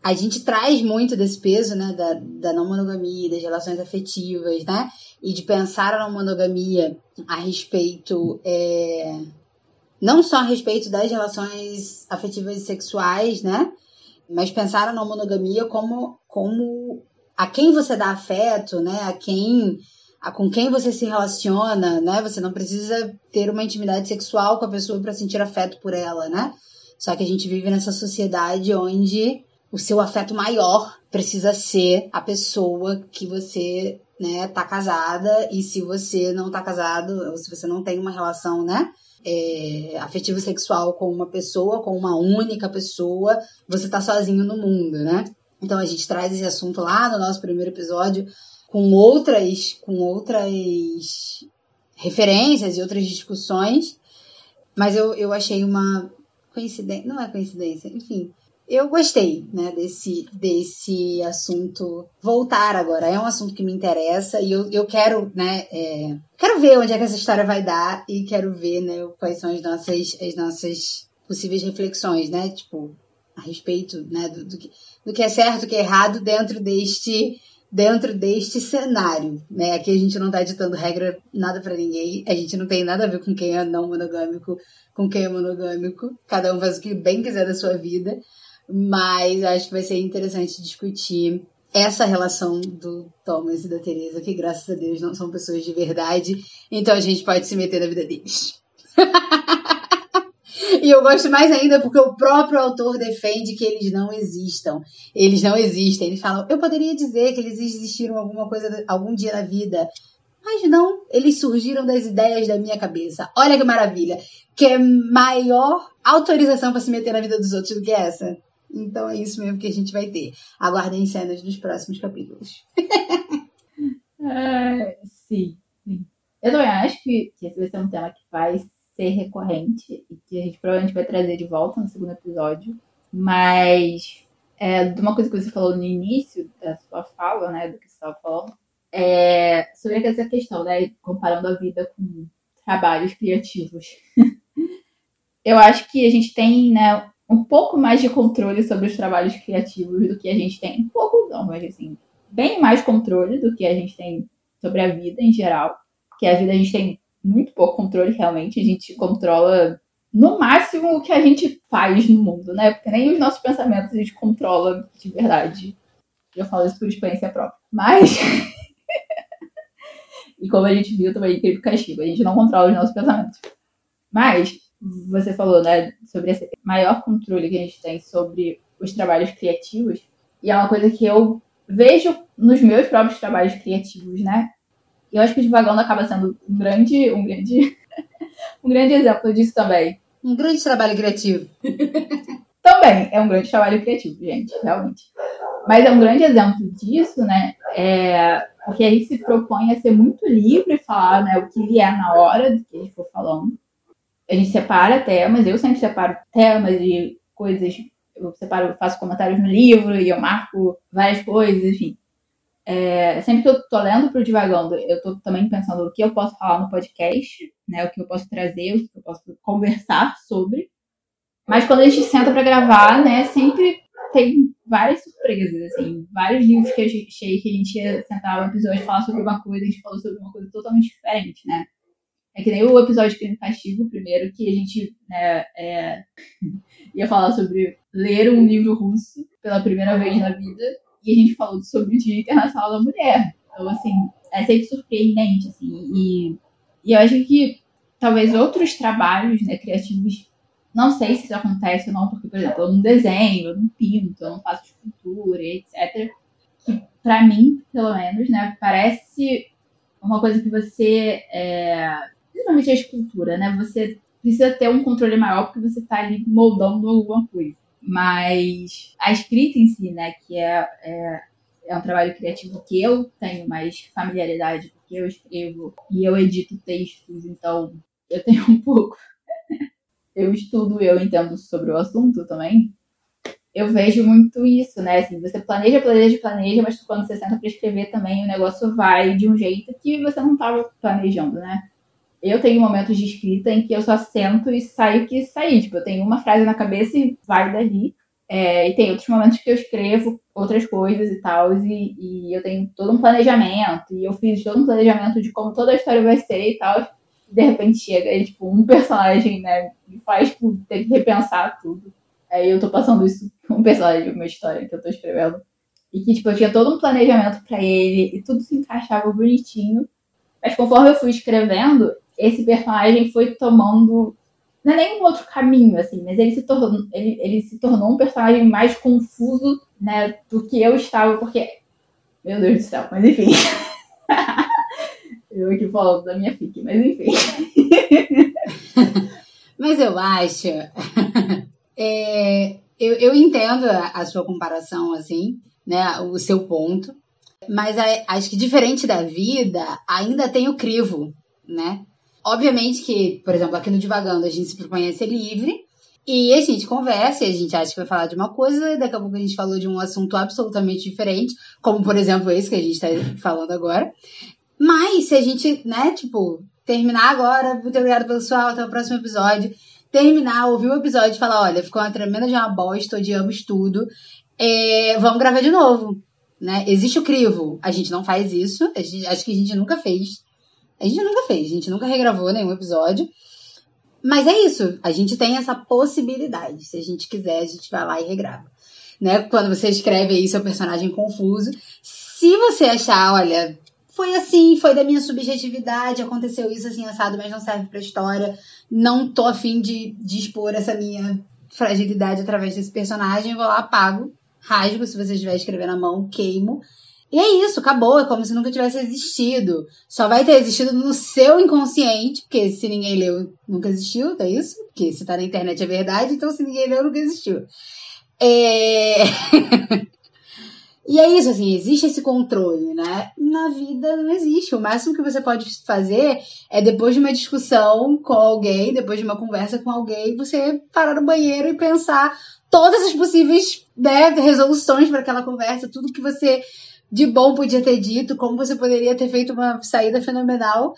a gente traz muito desse peso, né, da, da não monogamia, das relações afetivas, né, e de pensar a não monogamia a respeito, é, não só a respeito das relações afetivas e sexuais, né, mas pensar a não monogamia como, como a quem você dá afeto, né, a quem a com quem você se relaciona, né? Você não precisa ter uma intimidade sexual com a pessoa para sentir afeto por ela, né? Só que a gente vive nessa sociedade onde o seu afeto maior precisa ser a pessoa que você, né, tá casada. E se você não tá casado, ou se você não tem uma relação, né, é, afetivo sexual com uma pessoa, com uma única pessoa, você tá sozinho no mundo, né? Então a gente traz esse assunto lá no nosso primeiro episódio com outras, com outras referências e outras discussões, mas eu, eu achei uma coincidência, não é coincidência, enfim, eu gostei, né, desse, desse assunto voltar agora. É um assunto que me interessa e eu, eu quero, né, é, quero ver onde é que essa história vai dar e quero ver, né, quais são as nossas, as nossas possíveis reflexões, né, tipo, a respeito, né, do, do, que, do que é certo, do que é errado dentro deste dentro deste cenário, né? Aqui a gente não tá ditando regra nada para ninguém, a gente não tem nada a ver com quem é não monogâmico, com quem é monogâmico, cada um faz o que bem quiser da sua vida, mas acho que vai ser interessante discutir essa relação do Thomas e da Teresa, que graças a Deus não são pessoas de verdade, então a gente pode se meter na vida deles. e eu gosto mais ainda porque o próprio autor defende que eles não existam. Eles não existem. Eles falam, eu poderia dizer que eles existiram alguma coisa, algum dia na vida. Mas não, eles surgiram das ideias da minha cabeça. Olha que maravilha. Que é maior autorização para se meter na vida dos outros do que essa. Então é isso mesmo que a gente vai ter. Aguardem cenas dos próximos capítulos. é, sim, sim. Eu também acho que, que esse vai ser um tema que vai ser recorrente e que a gente provavelmente vai trazer de volta no segundo episódio. Mas é, de uma coisa que você falou no início da sua fala, né, do que você estava falando, é sobre essa questão, né, comparando a vida com trabalhos criativos. Eu acho que a gente tem, né, um pouco mais de controle sobre os trabalhos criativos do que a gente tem. Um pouco, não, mas assim, bem mais controle do que a gente tem sobre a vida em geral. Que a vida a gente tem muito pouco controle realmente. A gente controla no máximo o que a gente faz no mundo, né? Porque nem os nossos pensamentos a gente controla de verdade. Eu falo isso por experiência própria. Mas. e como a gente viu também, incrível castigo, a gente não controla os nossos pensamentos. Mas você falou, né, sobre esse maior controle que a gente tem sobre os trabalhos criativos. E é uma coisa que eu vejo nos meus próprios trabalhos criativos, né? Eu acho que o Divagando acaba sendo um grande, um grande, um grande exemplo disso também. Um grande trabalho criativo. também é um grande trabalho criativo, gente, realmente. Mas é um grande exemplo disso, né? É, porque a gente se propõe a ser muito livre e falar né, o que vier na hora do que gente for falando a gente separa temas, eu sempre separo temas e coisas, eu separo, faço comentários no livro e eu marco várias coisas, enfim. é, sempre que eu tô lendo pro Divagando, eu tô também pensando o que eu posso falar no podcast, né? O que eu posso trazer, o que eu posso conversar sobre. Mas quando a gente senta para gravar, né, sempre tem várias surpresas, assim, vários livros que eu achei que a gente ia sentar um episódio e falar sobre uma coisa, a gente falou sobre uma coisa totalmente diferente, né? É que nem o episódio de Crime Castigo, primeiro, que a gente né, é, ia falar sobre ler um livro russo pela primeira vez na vida, e a gente falou sobre o Dia Internacional da Mulher. Então, assim, é sempre surpreendente, assim, e, e eu acho que talvez outros trabalhos né, criativos, não sei se isso acontece ou não, porque, por exemplo, eu não desenho, eu não pinto, eu não faço escultura, etc. Que, pra mim, pelo menos, né, parece uma coisa que você é, principalmente a escultura, né? Você precisa ter um controle maior porque você está ali moldando alguma coisa. Mas a escrita em si, né, que é, é, é um trabalho criativo que eu tenho mais familiaridade, porque eu escrevo e eu edito textos, então eu tenho um pouco. eu estudo, eu entendo sobre o assunto também. Eu vejo muito isso, né? Assim, você planeja, planeja, planeja, mas quando você senta para escrever também, o negócio vai de um jeito que você não estava planejando, né? Eu tenho momentos de escrita em que eu só sento e saio que sair. Tipo, eu tenho uma frase na cabeça e vai dali. É, e tem outros momentos que eu escrevo outras coisas e tal, e, e, eu tenho todo um planejamento, e eu fiz todo um planejamento de como toda a história vai ser e tal. E de repente chega e, tipo, um personagem, né, me faz tipo, ter que repensar tudo. Aí eu tô passando isso com um personagem, uma história que eu tô escrevendo. E que, tipo, eu tinha todo um planejamento para ele, e tudo se encaixava bonitinho. Mas conforme eu fui escrevendo, esse personagem foi tomando não é nem um outro caminho, assim, mas ele se tornou, ele, ele se tornou um personagem mais confuso, né, do que eu estava, porque. Meu Deus do céu, mas enfim. eu aqui falando da minha fic, mas enfim. mas eu acho. é, eu, eu entendo a, sua comparação, assim, né, o seu ponto. Mas acho que diferente da vida, ainda tem o crivo, né? Obviamente que, por exemplo, aqui no Divagando a gente se propõe a ser livre. E a gente conversa e a gente acha que vai falar de uma coisa, e daqui a pouco a gente falou de um assunto absolutamente diferente, como por exemplo esse que a gente está falando agora. Mas se a gente, né, tipo, terminar agora, muito obrigada pessoal, até o próximo episódio. Terminar, ouvir o episódio e falar: olha, ficou uma tremenda de uma bosta, odiamos tudo. É, vamos gravar de novo. Né? Existe o crivo. A gente não faz isso. Gente, acho que a gente nunca fez. A gente nunca fez, a gente nunca regravou nenhum episódio. Mas é isso, a gente tem essa possibilidade. Se a gente quiser, a gente vai lá e regrava. Né? Quando você escreve aí seu personagem confuso, se você achar, olha, foi assim, foi da minha subjetividade, aconteceu isso assim assado, mas não serve pra história, não tô afim de, de expor essa minha fragilidade através desse personagem, vou lá, apago, rasgo, se você estiver escrevendo à mão, queimo e é isso, acabou, é como se nunca tivesse existido. Só vai ter existido no seu inconsciente, porque se ninguém leu, nunca existiu, é isso? Porque se tá na internet é verdade, então se ninguém leu, nunca existiu. É... e é isso, assim, existe esse controle, né? Na vida não existe. O máximo que você pode fazer é depois de uma discussão com alguém, depois de uma conversa com alguém, você parar no banheiro e pensar todas as possíveis né, resoluções para aquela conversa, tudo que você de bom podia ter dito, como você poderia ter feito uma saída fenomenal.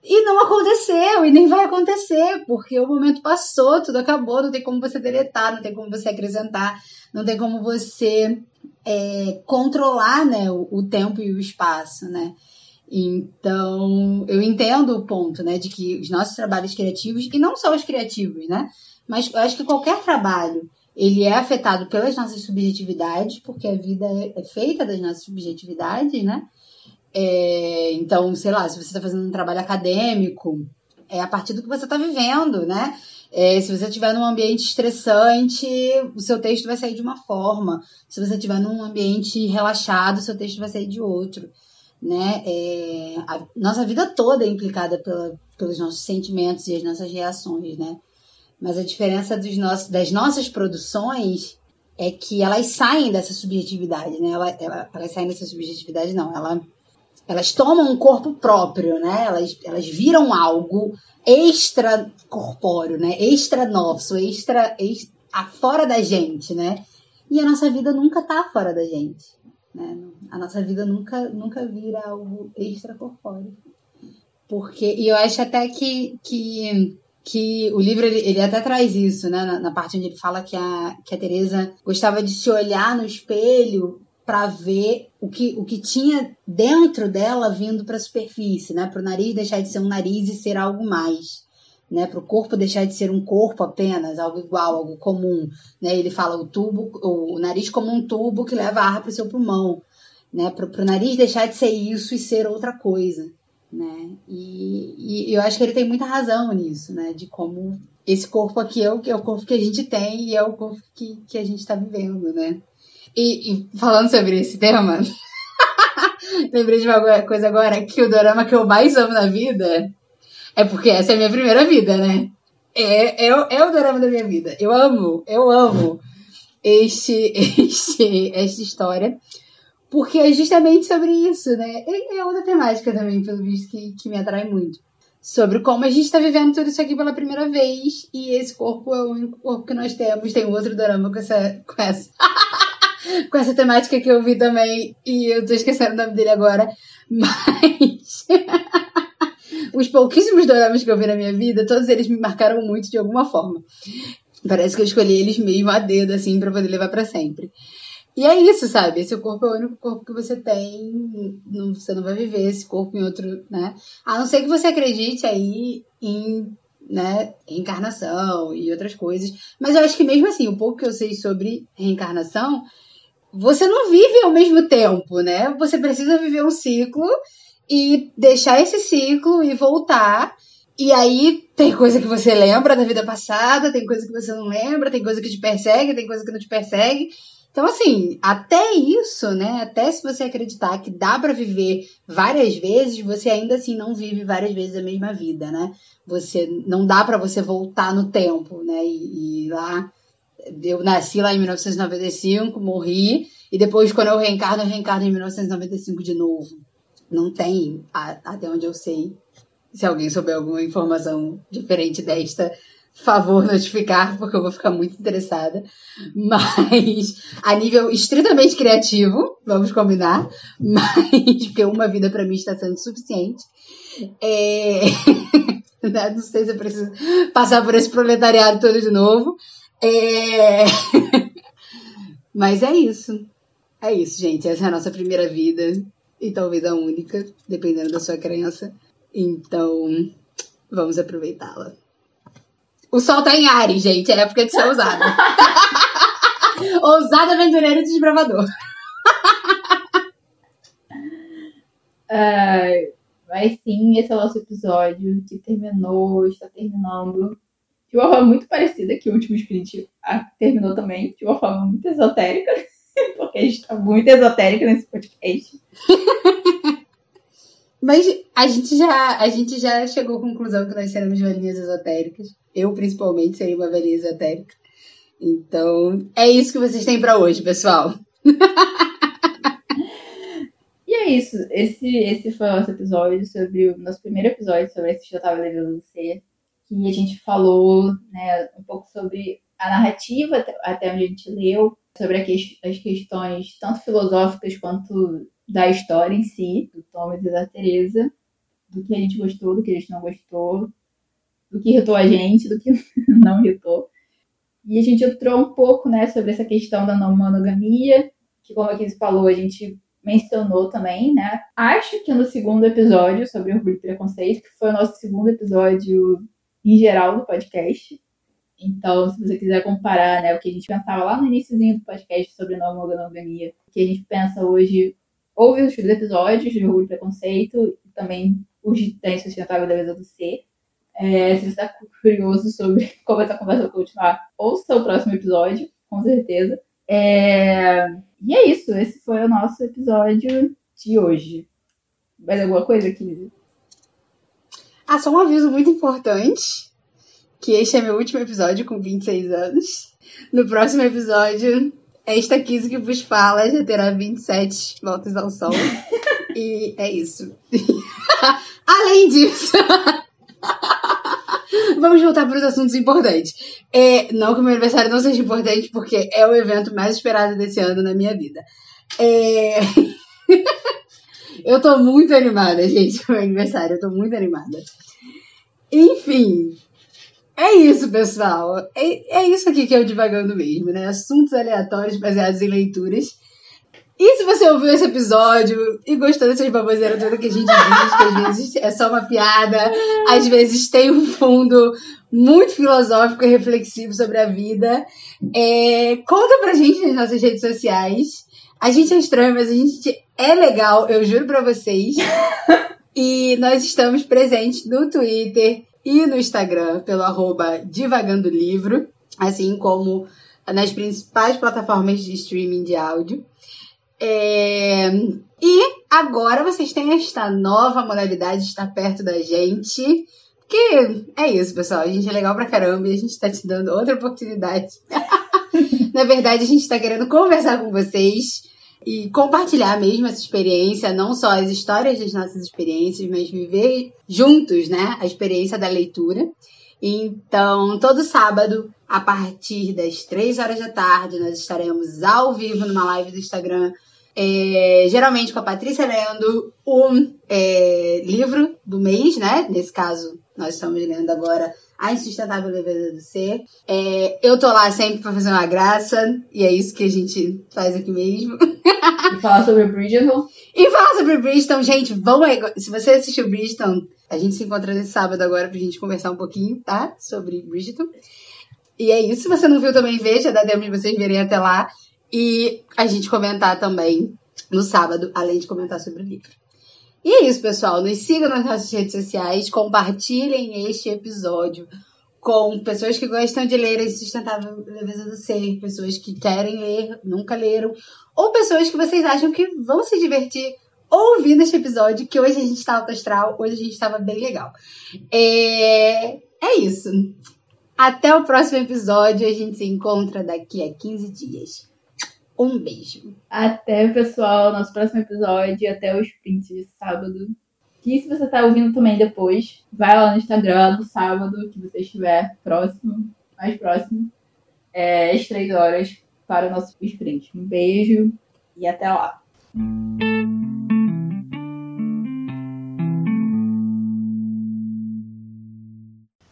E não aconteceu, e nem vai acontecer, porque o momento passou, tudo acabou, não tem como você deletar, não tem como você acrescentar, não tem como você é, controlar né, o, o tempo e o espaço, né? Então, eu entendo o ponto, né, de que os nossos trabalhos criativos, e não só os criativos, né, mas eu acho que qualquer trabalho ele é afetado pelas nossas subjetividades, porque a vida é, é feita das nossas subjetividades, né? É, então, sei lá, se você está fazendo um trabalho acadêmico, é a partir do que você está vivendo, né? É, se você estiver num ambiente estressante, o seu texto vai sair de uma forma. Se você estiver num ambiente relaxado, o seu texto vai sair de outro. Né? É, a nossa vida toda é implicada pela, pelos nossos sentimentos e as nossas reações, né? Mas a diferença dos nossos, das nossas produções é que elas saem dessa subjetividade, né? Ela, ela, elas saem dessa subjetividade, não. Ela, elas tomam um corpo próprio, né? Elas, elas viram algo extra corpóreo, né? Extra nosso, extra, extra fora da gente, né? E a nossa vida nunca tá fora da gente. Né? A nossa vida nunca, nunca vira algo extracorpóreo. Porque, e eu acho até que, que, que o livro ele, ele até traz isso, né? Na, na, parte onde ele fala que a, que a Teresa gostava de se olhar no espelho para ver o que, o que tinha dentro dela vindo para a superfície, né? Para o nariz deixar de ser um nariz e ser algo mais. Né, para o corpo deixar de ser um corpo apenas, algo igual, algo comum. Né? Ele fala o tubo, o nariz como um tubo que leva ar para o seu pulmão. Né? Para o nariz deixar de ser isso e ser outra coisa né? E, e, eu acho que ele tem muita razão nisso, né? De como esse corpo aqui é o, é o corpo que a gente tem e é o corpo que, que a gente está vivendo, né? E, e, falando sobre esse tema, lembrei de uma coisa agora, que o dorama que eu mais amo na vida é porque essa é a minha primeira vida, né? É, é, é o dorama da minha vida. Eu amo, eu amo este, este, esta história. Porque é justamente sobre isso, né? É outra temática também, pelo visto, que, que me atrai muito. Sobre como a gente está vivendo tudo isso aqui pela primeira vez e esse corpo é o único corpo que nós temos. Tem outro drama com essa, com essa, com essa temática que eu vi também e eu tô esquecendo o nome dele agora. Mas os pouquíssimos dramas que eu vi na minha vida, todos eles me marcaram muito de alguma forma. Parece que eu escolhi eles mesmo a dedo, assim, para poder levar para sempre. E é isso, sabe? Esse corpo é o único corpo que você tem. Não, você não vai viver esse corpo em outro, né? A não ser que você acredite aí em né, reencarnação e outras coisas. Mas eu acho que mesmo assim, o pouco que eu sei sobre reencarnação, você não vive ao mesmo tempo, né? Você precisa viver um ciclo e deixar esse ciclo e voltar. E aí tem coisa que você lembra da vida passada, tem coisa que você não lembra, tem coisa que te persegue, tem coisa que não te persegue. Então, assim, até isso, né? Até se você acreditar que dá para viver várias vezes, você ainda assim não vive várias vezes a mesma vida, né? Você não dá para você voltar no tempo, né? E, e, lá eu nasci lá em 1995, morri e depois quando eu reencarno, eu reencarno em 1995 de novo. Não tem, até onde eu sei. Se alguém souber alguma informação diferente desta, favor notificar, porque eu vou ficar muito interessada. Mas a nível estritamente criativo, vamos combinar, mas porque uma vida para mim está sendo suficiente. É... Não sei se eu preciso passar por esse proletariado todo de novo. É... Mas é isso. É isso, gente. Essa é a nossa primeira vida. E talvez a única, dependendo da sua crença. Então, vamos aproveitá-la. O sol tá em Ares, gente. É época de ser ousada, aventureira e desbravador. uh, mas sim, esse é o nosso episódio que terminou, está terminando de uma forma muito parecida que o último split terminou também, de uma forma muito esotérica, porque a gente está muito esotérica nesse podcast. Mas a gente já, a gente já chegou à conclusão que nós seremos velhinhas esotéricas. Eu, principalmente, seria uma velhinha esotérica. Então, é isso que vocês têm para hoje, pessoal. e é isso. Esse, esse foi o nosso episódio sobre o nosso primeiro episódio sobre já estava devendo ser. Que a gente falou né, um pouco sobre a narrativa até onde a gente leu, sobre as questões tanto filosóficas quanto da história em si, do Thomas e da Teresa, do que a gente gostou, do que a gente não gostou, do que irritou a gente, do que não irritou. E a gente entrou um pouco né, sobre essa questão da não monogamia, que como a Kiz falou, a gente mencionou também, né? Acho que no segundo episódio sobre orgulho e preconceito, que foi o nosso segundo episódio em geral do podcast. Então, se você quiser comparar né, o que a gente pensava lá no iníciozinho do podcast sobre não monogamia, o que a gente pensa hoje Houve os episódios de Orgulho e Preconceito, e também os de Sustentável da Mesa do C. É, se você está curioso sobre como essa conversa vai continuar, ouça o próximo episódio, com certeza. É... E é isso, esse foi o nosso episódio de hoje. Mais alguma coisa, Kizzy? Ah, só um aviso muito importante, que este é meu último episódio com 26 anos. No próximo episódio, esta 15 que vos fala já terá 27 voltas ao sol. e é isso. Além disso. Vamos voltar para os assuntos importantes. É, não que o meu aniversário não seja importante, porque é o evento mais esperado desse ano na minha vida. É... eu tô muito animada, gente, com o aniversário. Eu tô muito animada. Enfim, é isso, pessoal. É, é isso aqui que é o Divagando mesmo, né? Assuntos aleatórios baseados em leituras. E se você ouviu esse episódio e gostou dessas baboseiras todas que a gente diz, que às vezes é só uma piada, às vezes tem um fundo muito filosófico e reflexivo sobre a vida, é, conta pra gente nas nossas redes sociais. A gente é estranho, mas a gente é legal, eu juro pra vocês. E nós estamos presentes no Twitter e no Instagram pelo arroba Divagando Livro, assim como nas principais plataformas de streaming de áudio. É... E agora vocês têm esta nova modalidade de estar perto da gente. Que é isso, pessoal. A gente é legal pra caramba e a gente tá te dando outra oportunidade. Na verdade, a gente tá querendo conversar com vocês e compartilhar mesmo essa experiência, não só as histórias das nossas experiências, mas viver juntos, né, a experiência da leitura. Então, todo sábado, a partir das três horas da tarde, nós estaremos ao vivo numa live do Instagram, é, geralmente com a Patrícia lendo um é, livro do mês, né? Nesse caso, nós estamos lendo agora A Insustentável Leveza do Ser. É, eu tô lá sempre pra fazer uma graça, e é isso que a gente faz aqui mesmo. E falar sobre Bridgerton. E falar sobre Bridgerton, gente, vamos aí. Se você assistiu Bridgerton, a gente se encontra nesse sábado agora pra gente conversar um pouquinho, tá? Sobre Bridgerton. E é isso. Se você não viu também, veja, dá tempo de vocês verem até lá. E a gente comentar também no sábado, além de comentar sobre o livro. E é isso, pessoal. Nos sigam nas nossas redes sociais, compartilhem este episódio com pessoas que gostam de ler a Sustentável Leveza do Ser, pessoas que querem ler, nunca leram, ou pessoas que vocês acham que vão se divertir ouvindo este episódio, que hoje a gente está alto astral, hoje a gente estava bem legal. É... é isso. Até o próximo episódio, a gente se encontra daqui a 15 dias. Um beijo. Até, pessoal, nosso próximo episódio, até os prints de sábado. E se você tá ouvindo também depois, vai lá no Instagram no sábado, que você estiver próximo, mais próximo, é, às três horas, para o nosso sprint. Um beijo e até lá.